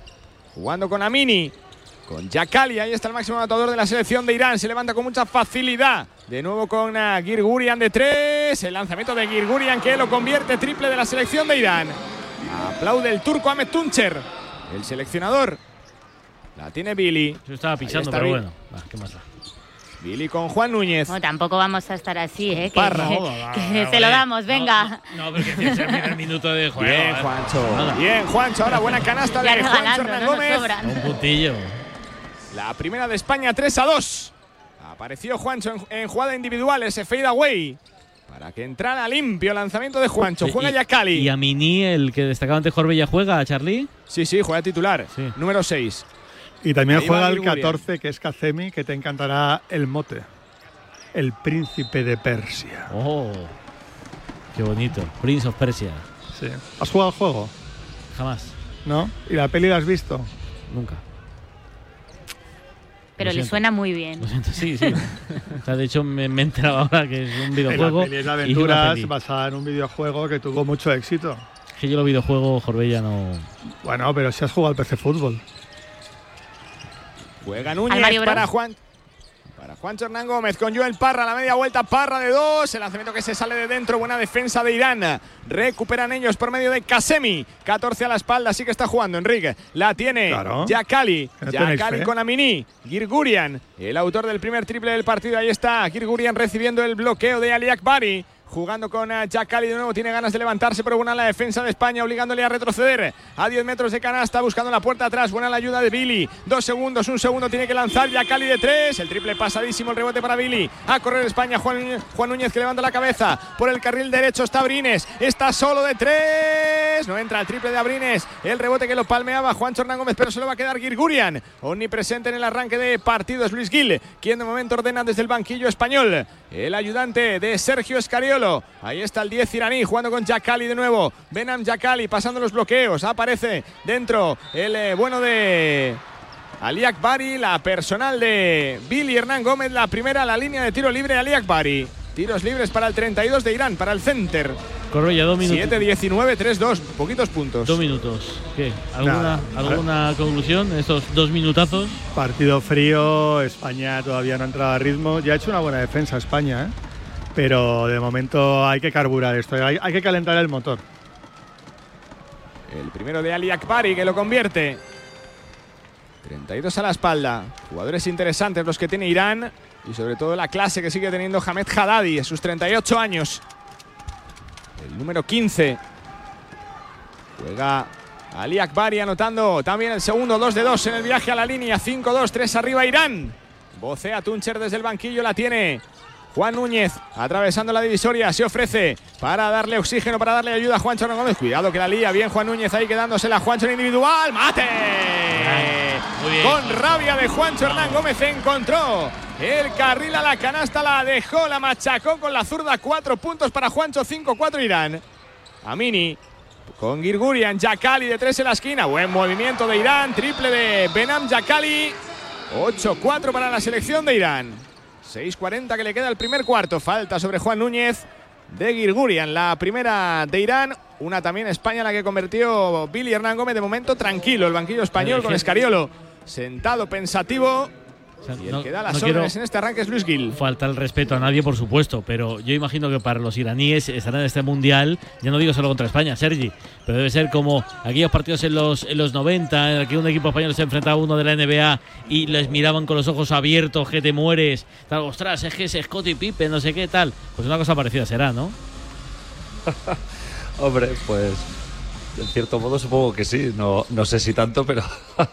Jugando con Amini. Con Yakali. Ahí está el máximo anotador de la selección de Irán. Se levanta con mucha facilidad. De nuevo con uh, Girgurian de 3. El lanzamiento de Girgurian que lo convierte triple de la selección de Irán. Aplaude el turco Ahmed Tuncher. El seleccionador la tiene Billy. Yo estaba pisando, pero Billy. bueno. Va, ¿Qué más da? Billy con Juan Núñez. No, tampoco vamos a estar así, ¿eh? Que, Parra. que- No, va, que va, se lo damos, venga. No, porque tienes el primer minuto de juego. Bien, ¿eh? Juancho. Nada. Bien, Juancho. Ahora buena canasta Ya de Juancho Hernán no Gómez. sobran. Un puntillo. La primera de España 3 a 2. Apareció Juancho en, en jugada individual, ese fade away. Para que entrara limpio. Lanzamiento de Juancho. Juega Y- Yakali. Y a Mini, el que destacaba antes Corbella, juega, Charlie. Sí, sí, juega titular. Sí. Número 6. Y también Ahí juega el Grigorian. 14, que es Kazemi, que te encantará el mote. El príncipe de Persia. Oh, qué bonito. Prince of Persia. Sí. ¿Has jugado al juego? Jamás. ¿No? ¿Y la peli la has visto? Nunca. Pero Lo le suena muy bien. Lo siento, sí, sí. o sea, de hecho, me, me he enterado ahora que es un *laughs* videojuego. la peli es de aventuras peli. basada en un videojuego que tuvo mucho éxito. Que yo los videojuegos, Corbella, no. Bueno, pero si has jugado al PC Fútbol. Juega ¿Al Núñez para Juan. Para Juancho Hernán Gómez con Joel Parra, la media vuelta, Parra de dos, el lanzamiento que se sale de dentro, buena defensa de Irán. Recuperan ellos por medio de Kasemi, 14 a la espalda, sí que está jugando Enrique. La tiene Claro. Yakali, con Amini, Girgurian, el autor del primer triple del partido, ahí está, Girgurian recibiendo el bloqueo de Ali Akbari. Jugando con eh, Yakali de nuevo, tiene ganas de levantarse, pero buena la defensa de España, obligándole a retroceder a 10 metros de canasta, buscando la puerta atrás. Buena la ayuda de Billy. Dos segundos, un segundo, tiene que lanzar Yakali de tres. El triple pasadísimo, el rebote para Billy. A correr España, Juan, Juan Núñez que levanta la cabeza. Por el carril derecho está Brines. Está solo de tres. No entra el triple de Abrines. El rebote que lo palmeaba Juan Hernán Gómez, pero se lo va a quedar Girgurian. Omnipresente en el arranque de partidos. Luis Gil, quien de momento ordena desde el banquillo español. El ayudante de Sergio Ahí está el 10 iraní jugando con Yakali de nuevo. Benam Yakali pasando los bloqueos. Aparece dentro el eh, bueno de Ali Akbari, la personal de Billy Hernán Gómez. La primera, la línea de tiro libre Ali Akbari. Tiros libres para el 32 de Irán, para el center. Corbella, dos minutos. 7-19, 3-2, poquitos puntos. Dos minutos. ¿Qué? ¿Alguna, Nada. ¿alguna conclusión en estos dos minutazos? Partido frío, España todavía no ha entrado a ritmo. Ya ha hecho una buena defensa España, ¿eh? Pero de momento hay que carburar esto, hay, que calentar el motor. El primero de Ali Akbari que lo convierte. 32 a la espalda. Jugadores interesantes los que tiene Irán. Y sobre todo la clase que sigue teniendo Hamed Haddadi a sus 38 años. El número 15. Juega Ali Akbari anotando también el segundo 2 de 2 en el viaje a la línea. 5-2, 3 arriba Irán. Vocea Tuncher desde el banquillo, la tiene. Juan Núñez atravesando la divisoria, se ofrece para darle oxígeno, para darle ayuda a Juancho Gómez. Cuidado que la lía, bien Juan Núñez ahí quedándosela. Juancho en individual, mate. Con rabia de Juancho Hernán Gómez encontró el carril a la canasta, la dejó, la machacó con la zurda. Cuatro puntos para Juancho, 5-4 Irán. Amini con Girgurian, Yakali de tres en la esquina. Buen movimiento de Irán, triple de Benam Yakali. 8-4 para la selección de Irán. 6.40 que le queda el primer cuarto. Falta sobre Juan Núñez de Girgurian. La primera de Irán. Una también España la que convirtió Billy Hernán Gómez. De momento tranquilo el banquillo español con Escariolo. Sentado pensativo. Y el no- que da las no quiero- órdenes en este arranque es Luis Gil. Falta el respeto a nadie, por supuesto, pero yo imagino que para los iraníes estar en este mundial, ya no digo solo contra España, Sergi, pero debe ser como aquellos partidos en los, en los 90, en el que un equipo español se enfrentaba a uno de la NBA y les miraban con los ojos abiertos, que te mueres, tal, ostras, es que es Scott y Pipe, no sé qué tal. Pues una cosa parecida será, ¿no? *laughs* Hombre, pues en cierto modo supongo que sí. No, no sé si tanto, pero, *laughs*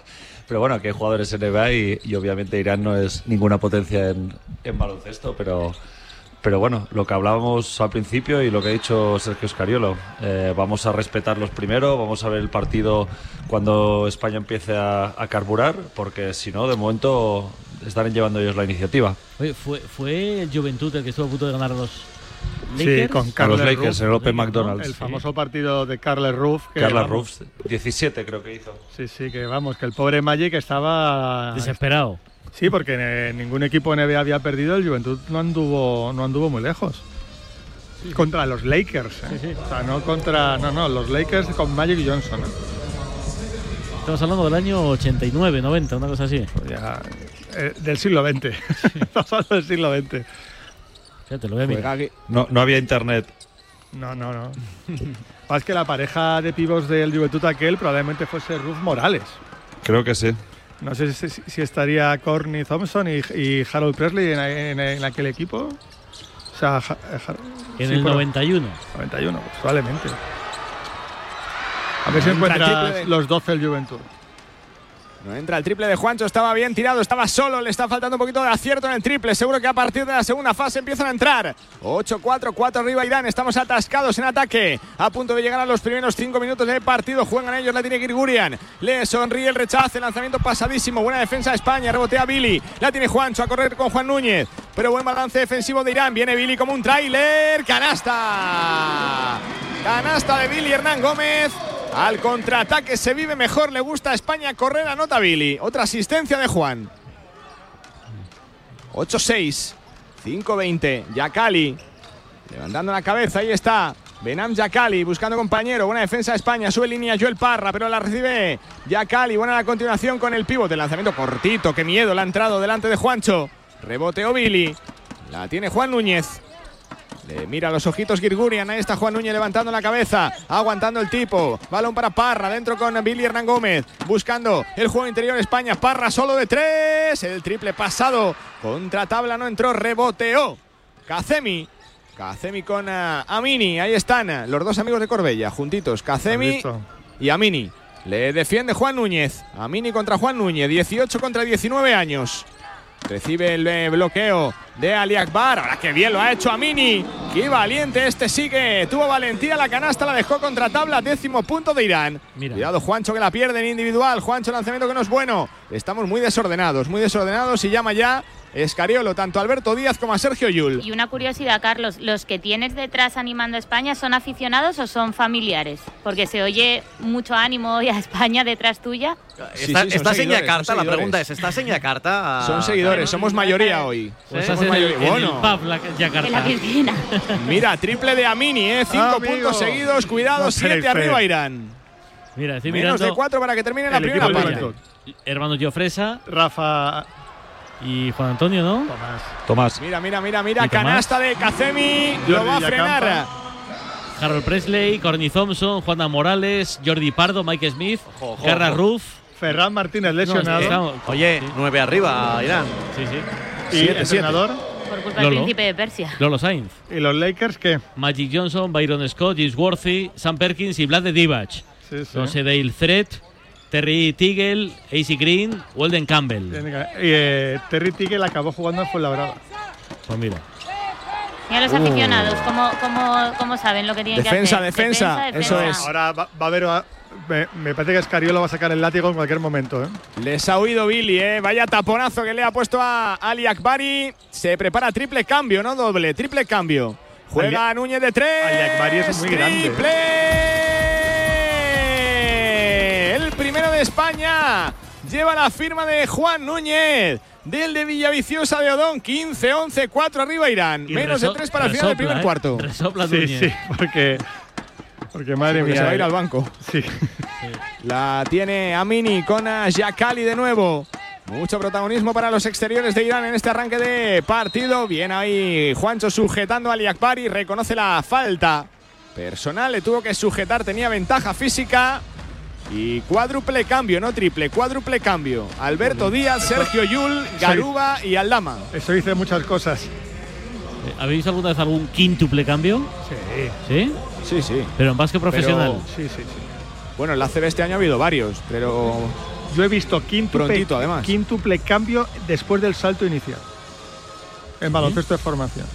pero bueno, aquí hay jugadores NBA y, y obviamente Irán no es ninguna potencia en, en baloncesto, pero, pero bueno, lo que hablábamos al principio y lo que ha dicho Sergio Scariolo, eh, vamos a respetarlos primero, vamos a ver el partido cuando España empiece a, a carburar, porque si no, de momento estarán llevando ellos la iniciativa. Oye, fue, fue el Juventud el que estuvo a punto de ganar a los Sí, Lakers. con A los Carles Lakers, el Open ¿no? McDonald's. El famoso partido de Carles Ruff. que, Carla vamos, Ruffs, 17 creo que hizo. Sí, sí, que vamos, que el pobre Magic estaba Desesperado. Sí, porque ningún equipo NBA había perdido, el Juventud no anduvo, no anduvo muy lejos. Contra los Lakers, ¿eh? O sea, no contra. No, no, los Lakers con Magic Johnson. ¿eh? Estamos hablando del año 89, 90, una cosa así. Pues ya, eh, del siglo XX. *laughs* Estamos hablando del siglo XX. Fíjate, lo voy a mirar. No, no había internet. No, no, no. *laughs* Más que la pareja de pibos del Juventud aquel probablemente fuese Ruth Morales. Creo que sí. No sé si, si estaría Courtney Thompson y, y Harold Presley en, en- en aquel equipo. O sea, Ja- eh, Ja- En sí, el por- 91. 91, pues probablemente. A ver si Entra encuentras los 12 del Juventud. No entra el triple de Juancho, estaba bien tirado, estaba solo, le está faltando un poquito de acierto en el triple. Seguro que a partir de la segunda fase empiezan a entrar. 8-4, 4 arriba Irán, estamos atascados en ataque. A punto de llegar a los primeros 5 minutos del partido. Juegan ellos, la tiene Girgurian. Le sonríe el rechace, lanzamiento pasadísimo. Buena defensa de España, rebotea Billy. La tiene Juancho a correr con Juan Núñez. Pero buen balance defensivo de Irán. Viene Billy como un tráiler. ¡Canasta! Canasta de Billy Hernán Gómez. Al contraataque se vive mejor, le gusta a España correr, anota Billy. Otra asistencia de Juan. 8-6, 5-20, Yakali. Levantando la cabeza, ahí está. Benam Yakali buscando compañero. Buena defensa de España. Sube línea Joel Parra, pero la recibe Yakali. Buena la continuación con el pivote. Lanzamiento cortito. Qué miedo. La ha entrado delante de Juancho. Reboteó Billy. La tiene Juan Núñez. Le mira los ojitos Girgurian. Ahí está Juan Núñez levantando la cabeza. Aguantando el tipo. Balón para Parra. Dentro con Billy Hernán Gómez. Buscando el juego interior España. Parra solo de tres. El triple pasado. Contra tabla no entró. Reboteó. Kazemi. Kazemi con eh, Amini. Ahí están eh, los dos amigos de Corbella. Juntitos. ¿Has Kazemi visto? y Amini. Le defiende Juan Núñez. Amini contra Juan Núñez. 18 contra 19 años. Recibe el eh, bloqueo de Ali Akbar. Ahora que bien lo ha hecho Amini. Qué valiente este sigue. Tuvo valentía la canasta, la dejó contra tabla. Décimo punto de Irán. Mira. Cuidado, Juancho que la pierde en individual. Juancho lanzamiento que no es bueno. Estamos muy desordenados, muy desordenados y llama ya Escariolo, tanto a Alberto Díaz como a Sergio Yul. Y una curiosidad, Carlos, ¿los que tienes detrás animando a España son aficionados o son familiares? Porque se oye mucho ánimo hoy a España detrás tuya. Está- sí, son ¿Estás en Yakarta? La pregunta es, ¿estás en Yakarta? Son seguidores, somos mayoría hoy. Pues Somos estás en el, mayoría. en el Bueno. pub, la En la Yakarta. piscina. Mira, triple de Amini, ¿eh? Cinco Amigo. puntos seguidos. Cuidado, No siete arriba Irán. Mira, estoy Menos de cuatro para que termine la primera parte. Hermano Giofresa Rafa y Juan Antonio, ¿no? Tomás. Tomás. Mira, mira, mira, mira. Canasta de Kazemi. Lo va a frenar. Harold Presley, Corny Thompson, Juana Morales, Jordi Pardo, Mike Smith, Ojo, ojo, Carra ojo. Ruff. Ferran Martínez No, lesionado. estamos- Oye, nueve arriba, Irán. Sí, sí. y siete, entrenador. Por culpa del príncipe de Persia. Lolo Sainz, ¿Y los Lakers qué? Magic Johnson, Byron Scott, James Worthy, Sam Perkins y Vlad de Divac. Sí, sí. José Dale Threat, Terry Tigel, AC Green, Walden Campbell. Eh, Terry Tigel acabó jugando en Fuenlabrada. Pues mira. Y a los Uh. aficionados, ¿cómo, cómo, cómo saben lo que tienen Defensa, que hacer? defensa, eso es. Ahora va, va a haber. va- me, me parece que Escariolo va a sacar el látigo en cualquier momento. ¿eh? Les ha oído Billy, ¿eh? Vaya taponazo que le ha puesto a Ali Akbari. Se prepara triple cambio, no doble, triple cambio. Juega Núñez de tres. Ali Akbari es muy grande. Triple. El primero de España. Lleva la firma de Juan Núñez. Del de Villaviciosa de Odón. 15, 11, 4 arriba Irán. Y Menos de reso- 3 para el final del primer ¿eh? cuarto. Resopla Sí, Núñez. sí, porque. Porque madre Porque mía. se va a ir eh. al banco. Sí. La tiene Amini con Yakali de nuevo. Mucho protagonismo para los exteriores de Irán en este arranque de partido. Bien ahí Juancho sujetando a Ali Akbari. Reconoce la falta personal. Le tuvo que sujetar. Tenía ventaja física. Y cuádruple cambio, no triple, cuádruple cambio. Alberto Díaz, Sergio Yul, Garuba y Aldama. Eso dice muchas cosas. Eh, ¿Habéis alguna vez algún quíntuple cambio? Sí. ¿Sí? Sí, sí. Pero en básquet profesional. Sí, sí, sí. Bueno, en la CB este año ha habido varios, pero Yo he visto quíntuple, Prontito, además. quíntuple cambio después del salto inicial. En baloncesto de formación.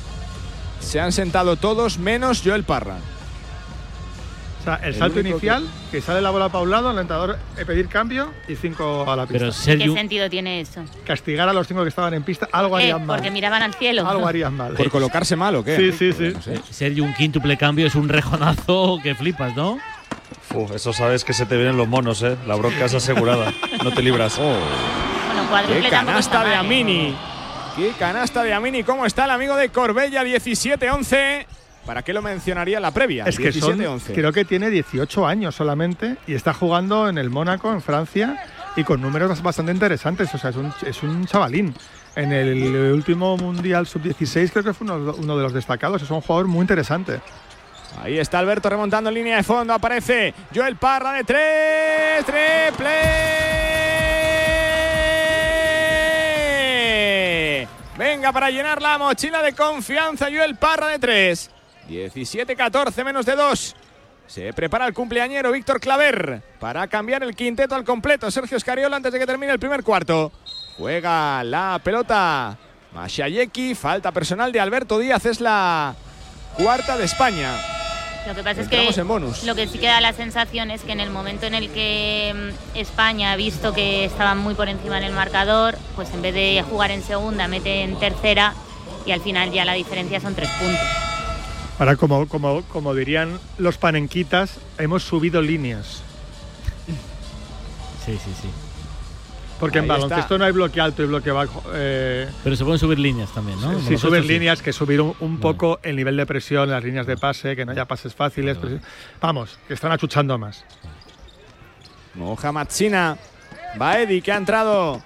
se han sentado todos menos Joel Parra. O sea, el, El salto único que- inicial, que... sale la bola para un lado, el entrenador eh, pedir cambio y cinco a la pista. Pero ¿Qué sentido tiene eso? Castigar a los cinco que estaban en pista, algo Eh, harían mal. porque miraban al cielo. Algo harían *laughs* mal. ¿Por colocarse mal o qué? Sí, sí, sí. Eh, Sergio, un quíntuple cambio es un rejonazo que flipas, ¿no? Uf, eso sabes que se te vienen los monos, ¿eh? La bronca es asegurada. No te libras. *laughs* Bueno, cuádruple ¡Qué canasta de ¿eh? Amini! ¡Qué canasta de Amini! ¿Cómo está el amigo de Corbella? 17-11. ¿Para qué lo mencionaría en la previa? Es que son, 17-11. creo que tiene 18 años solamente y está jugando en el Mónaco, en Francia, y con números bastante interesantes. O sea, es un, es un chavalín. En el último Mundial Sub-16 creo que fue uno, uno de los destacados. Es un jugador muy interesante. Ahí está Alberto remontando en línea de fondo. Aparece Joel Parra de tres. Triple. Venga para llenar la mochila de confianza. Joel Parra de tres. 17-14 menos de dos. Se prepara el cumpleañero Víctor Claver para cambiar el quinteto al completo. Sergio Escariola antes de que termine el primer cuarto. Juega la pelota Mashayeki. Falta personal de Alberto Díaz. Es la cuarta de España. Lo que pasa es que en bonus. lo que sí que da la sensación es que en el momento en el que mm, España ha visto que estaban muy por encima en el marcador, pues en vez de jugar en segunda, mete en tercera y al final ya la diferencia son tres puntos. Ahora, como, como, como dirían los panenquitas, hemos subido líneas. Sí, sí, sí. Porque en baloncesto está. no hay bloque alto y bloque bajo. eh, Pero se pueden subir líneas también, ¿no? Si Baloncesto subes sí. líneas, que subir un, un poco el nivel de presión, las líneas de pase, que no haya pases fáciles. Vamos, que están achuchando más. Mohamed Sina. Baedi que ha entrado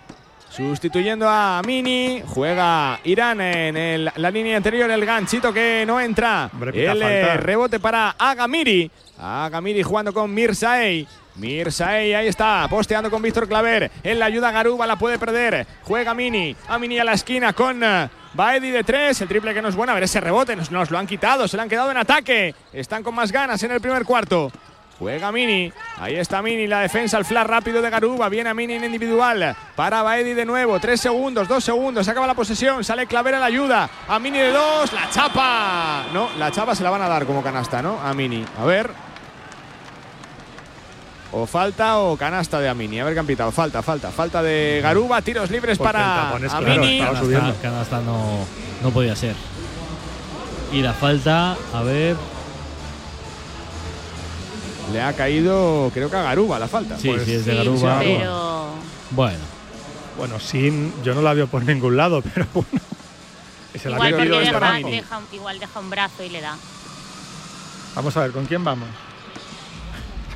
sustituyendo a Mini. Juega Irán en el- la línea anterior. El ganchito que no entra. el falta. rebote para Agamiri. Agamiri jugando con Mirsaei. Mirsaei ahí está, posteando con Víctor Claver. En la ayuda Garuba la puede perder. Juega Mini. A Mini a la esquina con eh, Baedi de tres. El triple que no es bueno. A ver ese rebote. Nos, nos lo han quitado. Se le han quedado en ataque. Están con más ganas en el primer cuarto. Juega Mini. Ahí está Mini. La defensa, el flash rápido de Garuba. Viene a Mini en individual. Para Baedi de nuevo. Tres segundos, dos segundos. Se acaba la posesión. Sale Claver a la ayuda. A Mini de dos. La chapa. No, la chapa se la van a dar como canasta, ¿no? A Mini. A ver. O falta o canasta de Amini. A ver qué han pitado. Falta, falta. Falta de Garuba. Tiros libres Porque para Amini. claro. Canasta, canasta no, no podía ser. Y la falta, a ver. Le ha caído, creo que a Garuba la falta. Sí, Pues sí, es de Sí, Garuba. pero Bueno, Bueno, sin, yo no la veo por ningún lado, *laughs* pero bueno. Se la igual, porque deja, igual deja un brazo y le da. Vamos a ver, ¿con quién vamos?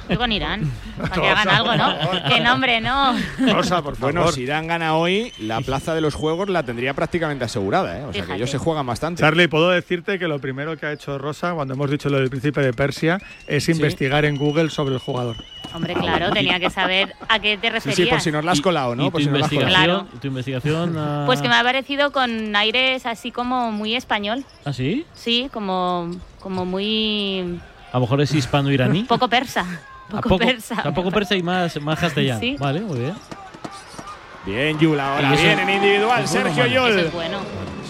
Yo con Irán. *laughs* Para que hagan algo, ¿no? Que nombre, no. Rosa, por favor. Bueno, si Dan gana hoy, la plaza de los juegos la tendría prácticamente asegurada. ¿eh? O sea que ellos se juegan bastante. Charlie, puedo decirte que lo primero que ha hecho Rosa cuando hemos dicho lo del príncipe de Persia es investigar en Google sobre el jugador. Hombre, claro, tenía que saber a qué te referías. sí, por si nos la has colado, ¿no? ¿Y Por tu si nos la has colado. investigación? Claro. ¿Tu investigación? *laughs* ah, Pues que me ha parecido con aires así como muy español. ¿Ah, sí? Sí, como, como muy A lo mejor es hispano-iraní. *laughs* poco persa. Un poco persa. Tampoco persa y más, más *laughs* castellano. Sí. Vale, muy bien. Bien, Yul ahora. Y eso- Bien en individual. es bueno, Sergio es bueno.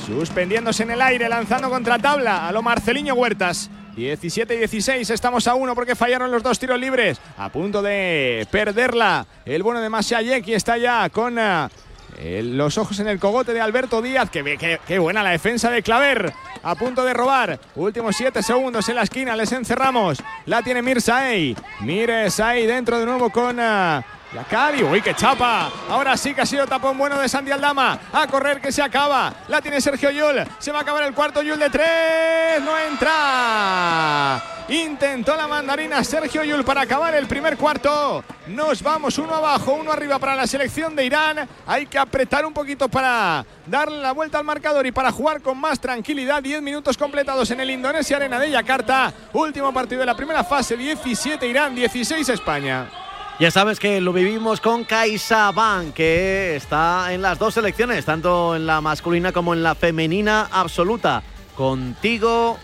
Suspendiéndose en el aire, lanzando contra tabla a lo Marceliño Huertas. 17 y 16, estamos a uno porque fallaron los dos tiros libres. A punto de perderla. El bueno de Masiayek está ya con ah, el- los ojos en el cogote de Alberto Díaz. Qué buena la defensa de Claver. A punto de robar. Últimos 7 segundos en la esquina. Les encerramos. La tiene Mirsaey. Mirsaey dentro de nuevo con. ah, Yakari, uy, qué chapa. Ahora sí que ha sido tapón bueno de Santi Aldama. A correr que se acaba. La tiene Sergio Yul. Se va a acabar el cuarto Yul de tres. No entra. Intentó la mandarina Sergio Yul para acabar el primer cuarto. Nos vamos uno abajo, uno arriba para la selección de Irán. Hay que apretar un poquito para darle la vuelta al marcador y para jugar con más tranquilidad. 10 minutos completados en el Indonesia Arena de Yakarta. Último partido de la primera fase. 17 Irán, 16 España. Ya sabes que lo vivimos con CaixaBank, que está en las dos selecciones, tanto en la masculina como en la femenina absoluta. Contigo,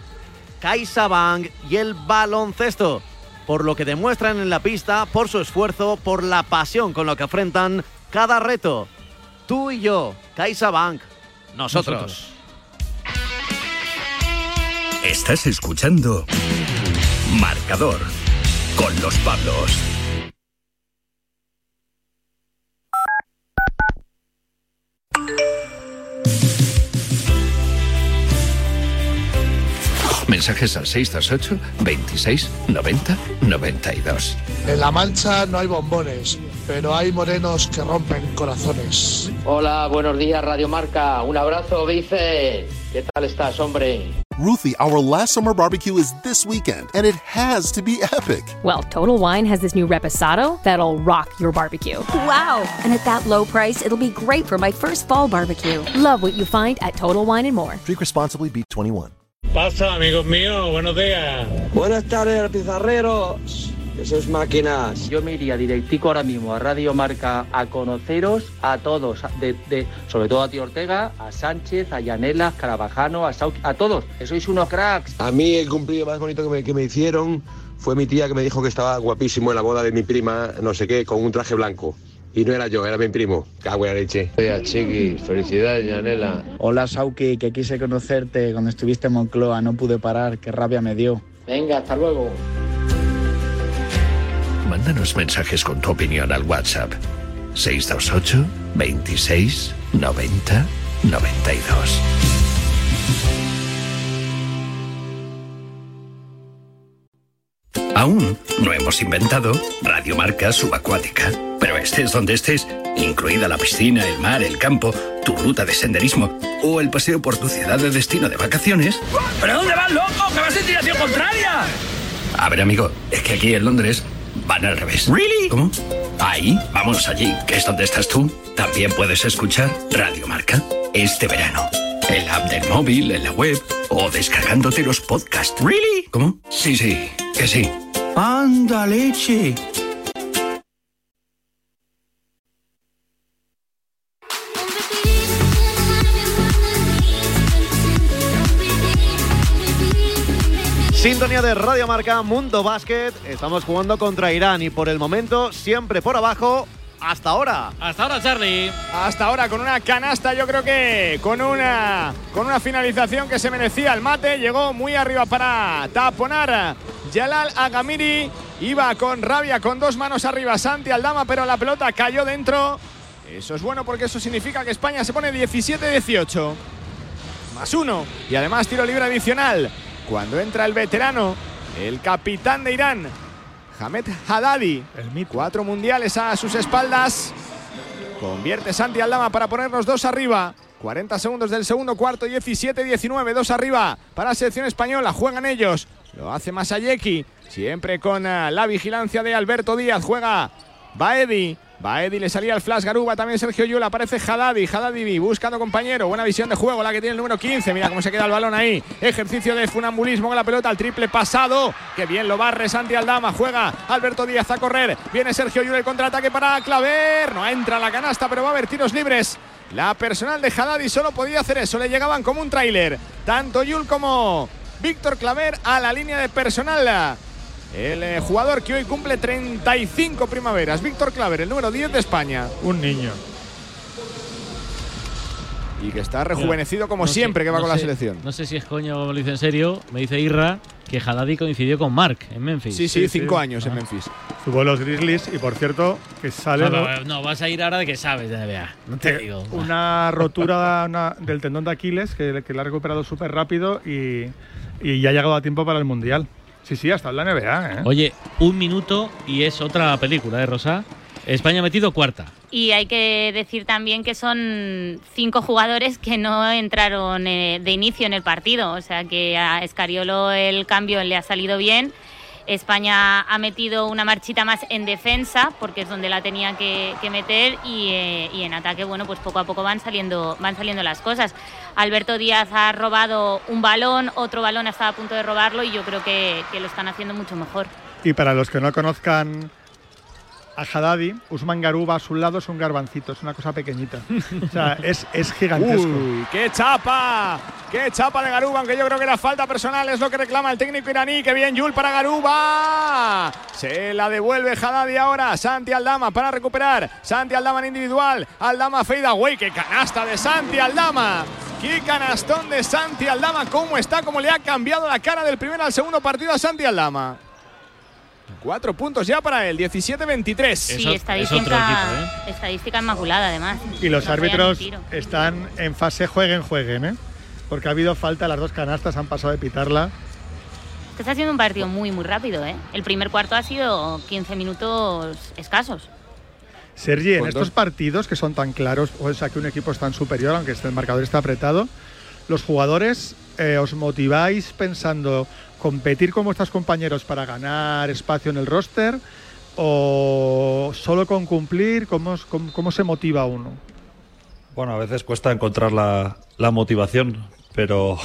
CaixaBank y el baloncesto. Por lo que demuestran en la pista, por su esfuerzo, por la pasión con lo que afrontan cada reto. Tú y yo, CaixaBank, nosotros. Nosotros. Estás escuchando Marcador con los Pablos. Mensajes al 628 26 90 92. En La Mancha no hay bombones, pero hay morenos que rompen corazones. Hola, buenos días Radio Marca. Un abrazo, Vice. ¿Qué tal estás, hombre? Ruthie, our last summer barbecue is this weekend, and it has to be epic. Well, Total Wine has this new reposado that'll rock your barbecue. Wow! And at that low price, it'll be great for my first fall barbecue. Love what you find at Total Wine and More. Drink responsibly, beat 21. Pasa, amigos míos, buenos días. Buenas tardes, pizarreros. Sois máquinas. Yo me iría directico ahora mismo a Radio Marca a conoceros a todos, de, de- sobre todo a Tío Ortega, a Sánchez, a Yanela, a Carabajano, a Sau, a todos, que sois unos cracks. A mí el cumplido más bonito que me, que me hicieron fue mi tía que me dijo que estaba guapísimo en la boda de mi prima, no sé qué, con un traje blanco. Y no era yo, era mi primo. Cago en la leche. Chiqui, felicidades, Yanela. Hola Sauki, que quise conocerte cuando estuviste en Moncloa, no pude parar, qué rabia me dio. Venga, hasta luego. Mándanos mensajes con tu opinión al WhatsApp 628 26 90 92. Aún no hemos inventado Radiomarca Subacuática, estés donde estés, incluida la piscina, el mar, el campo, tu ruta de senderismo o el paseo por tu ciudad de destino de vacaciones. ¿Pero dónde vas, loco? ¡Que vas en dirección contraria! A ver, amigo, es que aquí en Londres van al revés. ¿Really? ¿Cómo? Ahí, vamos allí, que es donde estás tú. También puedes escuchar Radio Marca este verano. En la app del móvil, en la web o descargándote los podcasts. ¿Really? ¿Cómo? Sí, sí, que sí. ¡Anda, leche! Sintonía de Radio Marca, Mundo Básquet. Estamos jugando contra Irán y por el momento siempre por abajo. Hasta ahora. Hasta ahora, Charlie. Hasta ahora con una canasta, yo creo que con una con una finalización que se merecía el mate, llegó muy arriba para taponar Yalal Agamiri, iba con rabia con dos manos arriba Santi Aldama, pero la pelota cayó dentro. Eso es bueno porque eso significa que España se pone 17-18. Más uno. Y además tiro libre adicional. Cuando entra el veterano, el capitán de Irán, Hamed Haddadi. Cuatro mundiales a sus espaldas. Convierte Santi Aldama para ponernos dos arriba. 40 segundos del segundo cuarto, 17-19, dos arriba para la selección española. Juegan ellos. Lo hace Masayeki. Siempre con eh, la vigilancia de Alberto Díaz. Juega Baedi. Baedi le salía el flash Garuba, también Sergio Yul, aparece Haddadi, Haddadi buscando compañero, buena visión de juego, la que tiene el número 15, mira cómo se queda el balón ahí, ejercicio de funambulismo con la pelota, el triple pasado, que bien lo barre Santi Aldama, juega Alberto Díaz a correr, viene Sergio Yul, el contraataque para Claver, no entra la canasta, pero va a haber tiros libres. La personal de Haddadi solo podía hacer eso, le llegaban como un tráiler, tanto Yul como Víctor Claver a la línea de personal el eh, jugador que hoy cumple 35 primaveras. Víctor Claver, el número 10 de España. Un niño. Y que está rejuvenecido como No sé- siempre que va no con la selección. No sé si es coño o me lo dice en serio. Me dice Irra que Haddadi coincidió con Mark en Memphis. Sí, sí, cinco años en Memphis. Jugó los Grizzlies y por cierto, que sale No, ¿no? vas a ir ahora de que sabes de NBA. No te Eh, digo. una *laughs* rotura una- del tendón de Aquiles que, que la ha recuperado súper rápido y, y ya ha llegado a tiempo para el Mundial. Sí, sí, hasta en la NBA. ¿eh? Oye, un minuto y es otra película, ¿eh, Rosa? España ha metido cuarta. Y hay que decir también que son cinco jugadores que no entraron eh, de inicio en el partido. O sea que a Escariolo el cambio le ha salido bien. España ha metido una marchita más en defensa, porque es donde la tenía que, meter, y, eh, y en ataque, bueno, pues poco a poco van saliendo, van saliendo las cosas. Alberto Díaz ha robado un balón, otro balón estaba a punto de robarlo, y yo creo que lo están haciendo mucho mejor. Y para los que no conozcan a Haddadi, Usman Garuba a su lado es un garbancito, es una cosa pequeñita. O sea, es, es gigantesco. Uy, ¡Qué chapa! ¡Qué chapa de Garuba! Aunque yo creo que era falta personal, es lo que reclama el técnico iraní. ¡Qué bien, Yul para Garuba! Se la devuelve Haddadi ahora. Santi Aldama para recuperar. Santi Aldama en individual. Aldama fade away. ¡Qué canasta de Santi Aldama! ¡Qué canastón de Santi Aldama! ¿Cómo está? ¿Cómo le ha cambiado la cara del primer al segundo partido a Santi Aldama? Cuatro puntos ya para él, 17-23. Sí, estadística, estadística inmaculada, además. Y los No árbitros están en fase jueguen, jueguen, ¿eh? Porque ha habido falta, las dos canastas han pasado de pitarla. Que está haciendo un partido muy, muy rápido, ¿eh? El primer cuarto ha sido 15 minutos escasos. Sergi, en estos dos- partidos que son tan claros, o sea que un equipo es tan superior, aunque este- el marcador está apretado, los jugadores eh, os motiváis pensando competir con vuestros compañeros para ganar espacio en el roster o solo con cumplir, ¿cómo, cómo- cómo se motiva uno? Bueno, a veces cuesta encontrar la, la motivación, pero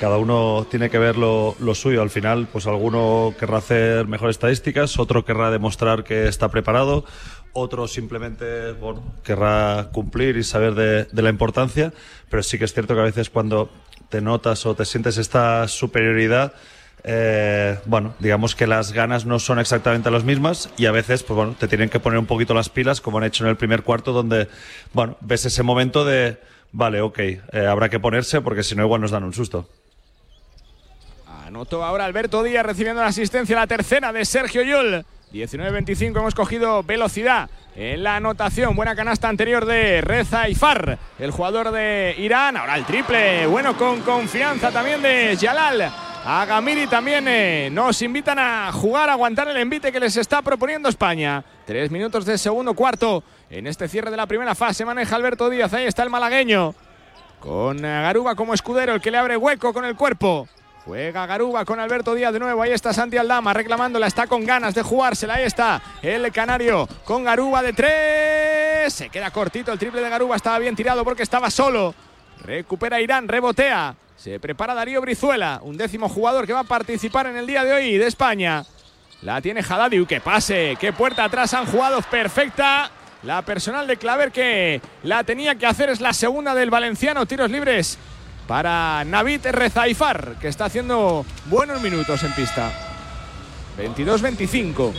cada uno tiene que ver lo, lo suyo. Al final, pues alguno querrá hacer mejores estadísticas, otro querrá demostrar que está preparado, otro simplemente bueno, querrá cumplir y saber de, de la importancia, pero sí que es cierto que a veces cuando te notas o te sientes esta superioridad, eh, bueno, digamos que las ganas no son exactamente las mismas y a veces, pues bueno, te tienen que poner un poquito las pilas, como han hecho en el primer cuarto, donde, bueno, ves ese momento de, vale, ok, eh, habrá que ponerse porque si no igual nos dan un susto. Anotó ahora Alberto Díaz recibiendo la asistencia, la tercera de Sergio Yul. 19-25 hemos cogido velocidad en la anotación. Buena canasta anterior de Reza Ifar, el jugador de Irán. Ahora el triple, bueno, con confianza también de Jalal. Agamiri también eh, nos invitan a jugar, a aguantar el envite que les está proponiendo España. Tres minutos de segundo cuarto en este cierre de la primera fase. Maneja Alberto Díaz, ahí está el malagueño. Con Garuba como escudero, el que le abre hueco con el cuerpo. Juega Garuba con Alberto Díaz de nuevo. Ahí está Santi Aldama reclamándola. Está con ganas de jugársela. Ahí está el canario con Garuba de tres. Se queda cortito el triple de Garuba. Estaba bien tirado porque estaba solo. Recupera Irán, rebotea. Se prepara Darío Brizuela, un décimo jugador que va a participar en el día de hoy de España. La tiene Haddadi. Uy, ¡Qué pase! ¡Qué puerta atrás han jugado! Perfecta. La personal de Claver que la tenía que hacer es la segunda del valenciano. Tiros libres para Navid Rezaifar, que está haciendo buenos minutos en pista. 22-25.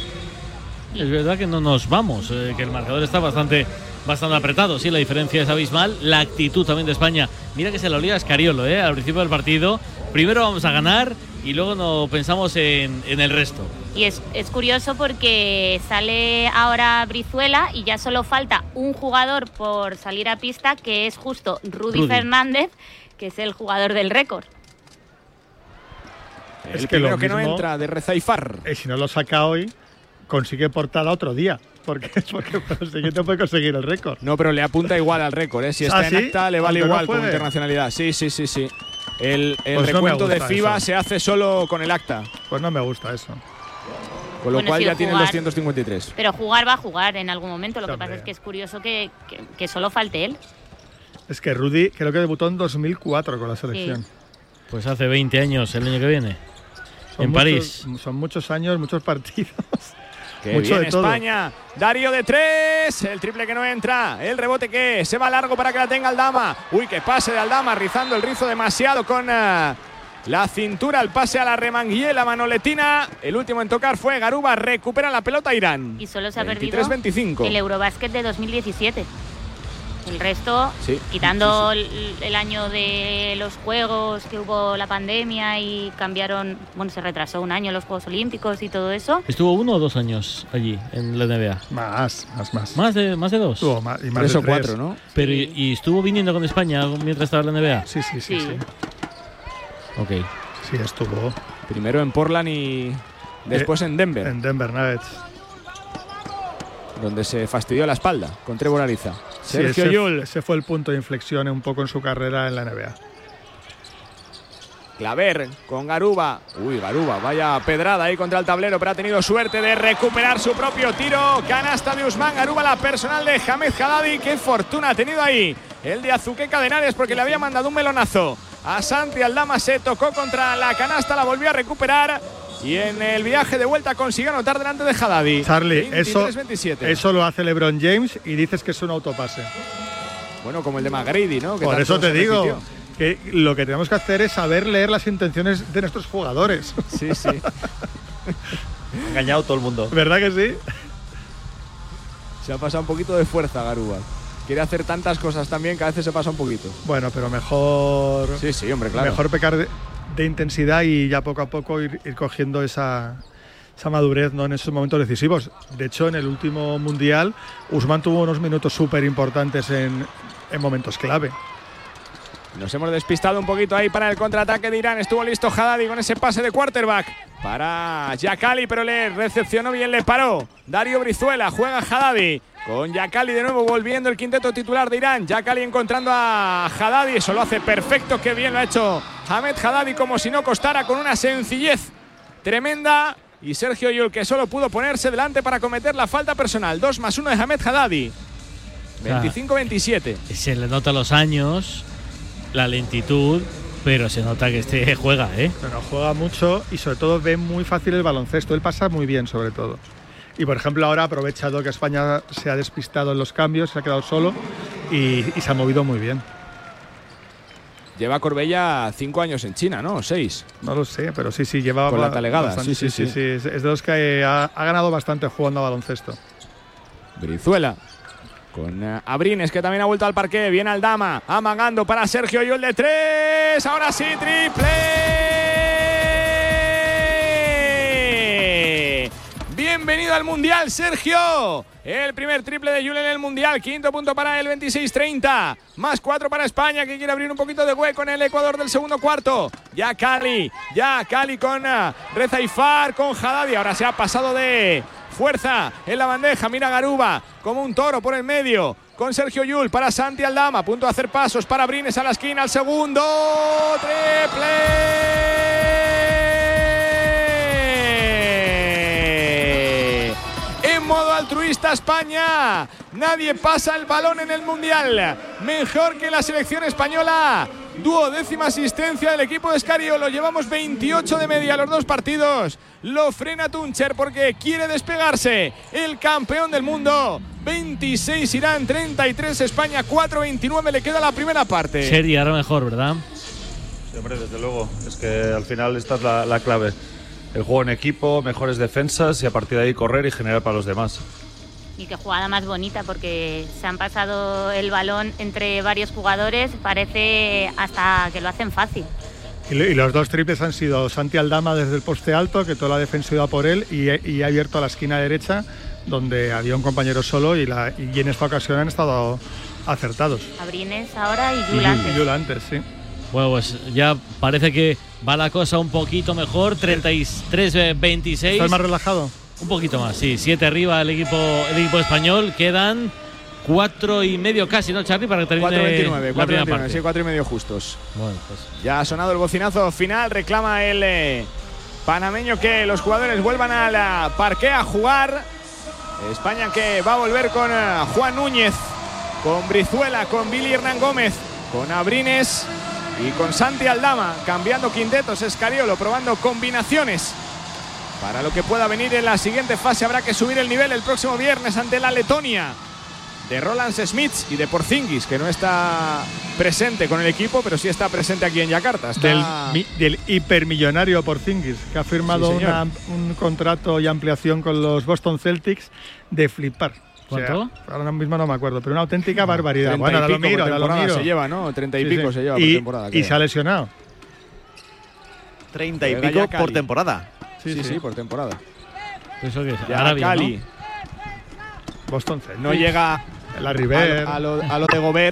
Es verdad que no nos vamos, eh, que el marcador está bastante, bastante apretado. Sí, la diferencia es abismal. La actitud también de España. Mira que se la olía a Escariolo, ¿eh? Al principio del partido. Primero vamos a ganar y luego no pensamos en, en el resto. Y es, es curioso porque sale ahora Brizuela y ya solo falta un jugador por salir a pista, que es justo Rudy, Rudy. Fernández, que es el jugador del récord. El lo primero que no entra de Rezaifar. eh, si no lo saca hoy, consigue portada otro día. Porque, *laughs* porque por el siguiente puede conseguir el récord. No, pero le apunta igual al récord, ¿eh? Si ¿Ah, está en sí? acta, le vale Aunque no igual como internacionalidad. Sí, sí, sí, sí. El, el Pues no recuento de FIBA eso. se hace solo con el acta. Pues no me gusta eso. Con lo Bueno, cual ya tiene los jugar. 153. Pero jugar va a jugar en algún momento. Lo que pasa es que es curioso que, que- que solo falte él. Es que Rudy creo que debutó en 2004 con la selección. Pues hace 20 años, el año que viene. Son en muchos- París. Son muchos años, muchos partidos. Qué Mucho bien de todo. España. Darío de tres. El triple que no entra. El rebote que se va largo para que la tenga Aldama. Uy, qué pase de Aldama, rizando el rizo demasiado con eh, la cintura, el pase a la remanguille, la manoletina. El último en tocar fue Garuba, recupera la pelota Irán. Y solo se ha perdido 23-25. el Eurobásquet de 2017. El resto, Sí, quitando El, el año de los Juegos, que hubo la pandemia y cambiaron, bueno, se retrasó un año los Juegos Olímpicos y todo eso. Estuvo uno o dos años allí, en la NBA. Más, más, más. ¿Más de, más de dos? Estuvo más- y más Tres de o cuatro, ¿no? Pero, y, y estuvo viniendo con España mientras estaba en la NBA? Sí, sí, sí. Sí. Sí, Ok. Sí, estuvo. Primero en Portland y después en Denver, En Denver Nuggets. donde se fastidió la espalda con Trevor Ariza. Sí, Sergio ese, Yul, ese fue el punto de inflexión un poco en su carrera en la NBA. Claver con Garuba. Uy, Garuba, vaya pedrada ahí contra el tablero, pero ha tenido suerte de recuperar su propio tiro. Canasta de Usman Garuba, la personal de Jamed Haddadi. Qué fortuna ha tenido ahí el de Azuqueca de Henares porque le había mandado un melonazo. A Santi Aldama se tocó contra la canasta, la volvió a recuperar. Y en el viaje de vuelta consiguió anotar delante de Haddadi. Charlie, eso, 23-27. eso lo hace LeBron James y dices que es un autopase. Bueno, como el de McGrady, ¿no? Que Por eso te digo repitió. que lo que tenemos que hacer es saber leer las intenciones de nuestros jugadores. Sí, sí. *laughs* Ha engañado todo el mundo. ¿Verdad que sí? Se ha pasado un poquito de fuerza Garuba. Quiere hacer tantas cosas también que a veces se pasa un poquito. Bueno, pero mejor, Sí, sí, hombre, claro. mejor pecar de, de intensidad y ya poco a poco ir, cogiendo esa, madurez ¿no? en esos momentos decisivos. De hecho, en el último mundial, Usman tuvo unos minutos súper importantes en, en momentos clave. Nos hemos despistado un poquito ahí para el contraataque de Irán. Estuvo listo Haddadi con ese pase de quarterback para Yakali, pero le recepcionó bien, le paró. Dario Brizuela juega Haddadi. Con Yakali de nuevo volviendo el quinteto titular de Irán. Yakali encontrando a Haddadi. Eso lo hace perfecto. Qué bien lo ha hecho Hamed Haddadi, como si no costara, con una sencillez tremenda. Y Sergio Yul, que solo pudo ponerse delante para cometer la falta personal. 2 más 1 de Hamed Haddadi. 25-27. Se le nota los años, la lentitud, pero se nota que este *laughs* juega, ¿eh? Pero juega mucho y sobre todo ve muy fácil el baloncesto. Él pasa muy bien sobre todo. Y por ejemplo ahora ha aprovechado que España se ha despistado en los cambios, se ha quedado solo y, y se ha movido muy bien. Lleva Corbella 5 años en China, ¿no? 6. No lo sé, pero sí, sí, lleva Con la talegada, bastante- sí, sí, sí. Es es de los que ha, ha ganado bastante jugando a baloncesto. Brizuela. Con eh, Abrines, que también ha vuelto al parque. Viene Aldama, amagando para Sergio Yul de 3. Ahora sí, triple. Bienvenido al Mundial, Sergio. El primer triple de Yul en el Mundial. Quinto punto para el 26-30. Más cuatro para España, que quiere abrir un poquito de hueco en el Ecuador del segundo cuarto. Ya Cali, ya Cali con eh, Rezaifar, con Haddadi. Ahora se ha pasado de fuerza en la bandeja. Mira Garuba como un toro por el medio. Con Sergio Yul para Santi Aldama. A punto de hacer pasos para Brines a la esquina. Al segundo. Triple. Modo altruista España. Nadie pasa el balón en el Mundial. Mejor que la selección española. Duodécima asistencia del equipo de Escario. Llevamos 28 de media los dos partidos. Lo frena Tuncher porque quiere despegarse. El campeón del mundo. 26 Irán, 33 España, 4-29 le queda la primera parte. Sería ahora mejor, ¿verdad? Sí, hombre, desde luego. Es que al final esta es la, la clave. El juego en equipo, mejores defensas y a partir de ahí correr y generar para los demás. Y qué jugada más bonita porque se han pasado el balón entre varios jugadores. Parece hasta que lo hacen fácil. Y, lo- y los dos triples han sido Santi Aldama desde el poste alto, que toda la defensa iba por él, y, y ha abierto a la esquina derecha, donde había un compañero solo, y, la, y en esta ocasión han estado acertados. Abrines ahora y Y Yul antes. Yul antes, sí. Bueno, pues ya parece que va la cosa un poquito mejor. 33-26. ¿Estás más relajado? Un poquito más, sí. Siete arriba el equipo, el equipo español. Quedan cuatro y medio casi, ¿no, Charlie? Para que termine 4-29, la primera 4-29, parte. sí, 4 y medio justos. Bueno, pues Ya ha sonado el bocinazo final, reclama el eh, panameño que los jugadores vuelvan al eh, parque a jugar. España que va a volver con eh, Juan Núñez, con Brizuela, con Billy Hernán Gómez, con Abrines y con Santi Aldama, cambiando quintetos, Escariolo, probando combinaciones. Para lo que pueda venir en la siguiente fase habrá que subir el nivel el próximo viernes ante la Letonia. de Roland Smith y de Porzingis, que no está presente con el equipo, pero sí está presente aquí en Yakarta. Está- Del, mi- del hipermillonario Porzingis, que ha firmado Sí, señor. una- un contrato y ampliación con los Boston Celtics de flipar. O sea, ¿Cuánto? ahora mismo no me acuerdo, pero una auténtica barbaridad. 30 Bueno, ahora lo miro, ahora lo temporada miro. se lleva, ¿no? 30 y Sí, pico sí. se lleva por temporada, Y creo. se ha lesionado. 30 y pico por temporada. Sí, sí, sí. por temporada. ¿Eso qué es? Ya Arabia, Cali. ¿no? Boston Celtics. No llega La River. a lo, a lo- a lo de Gobert,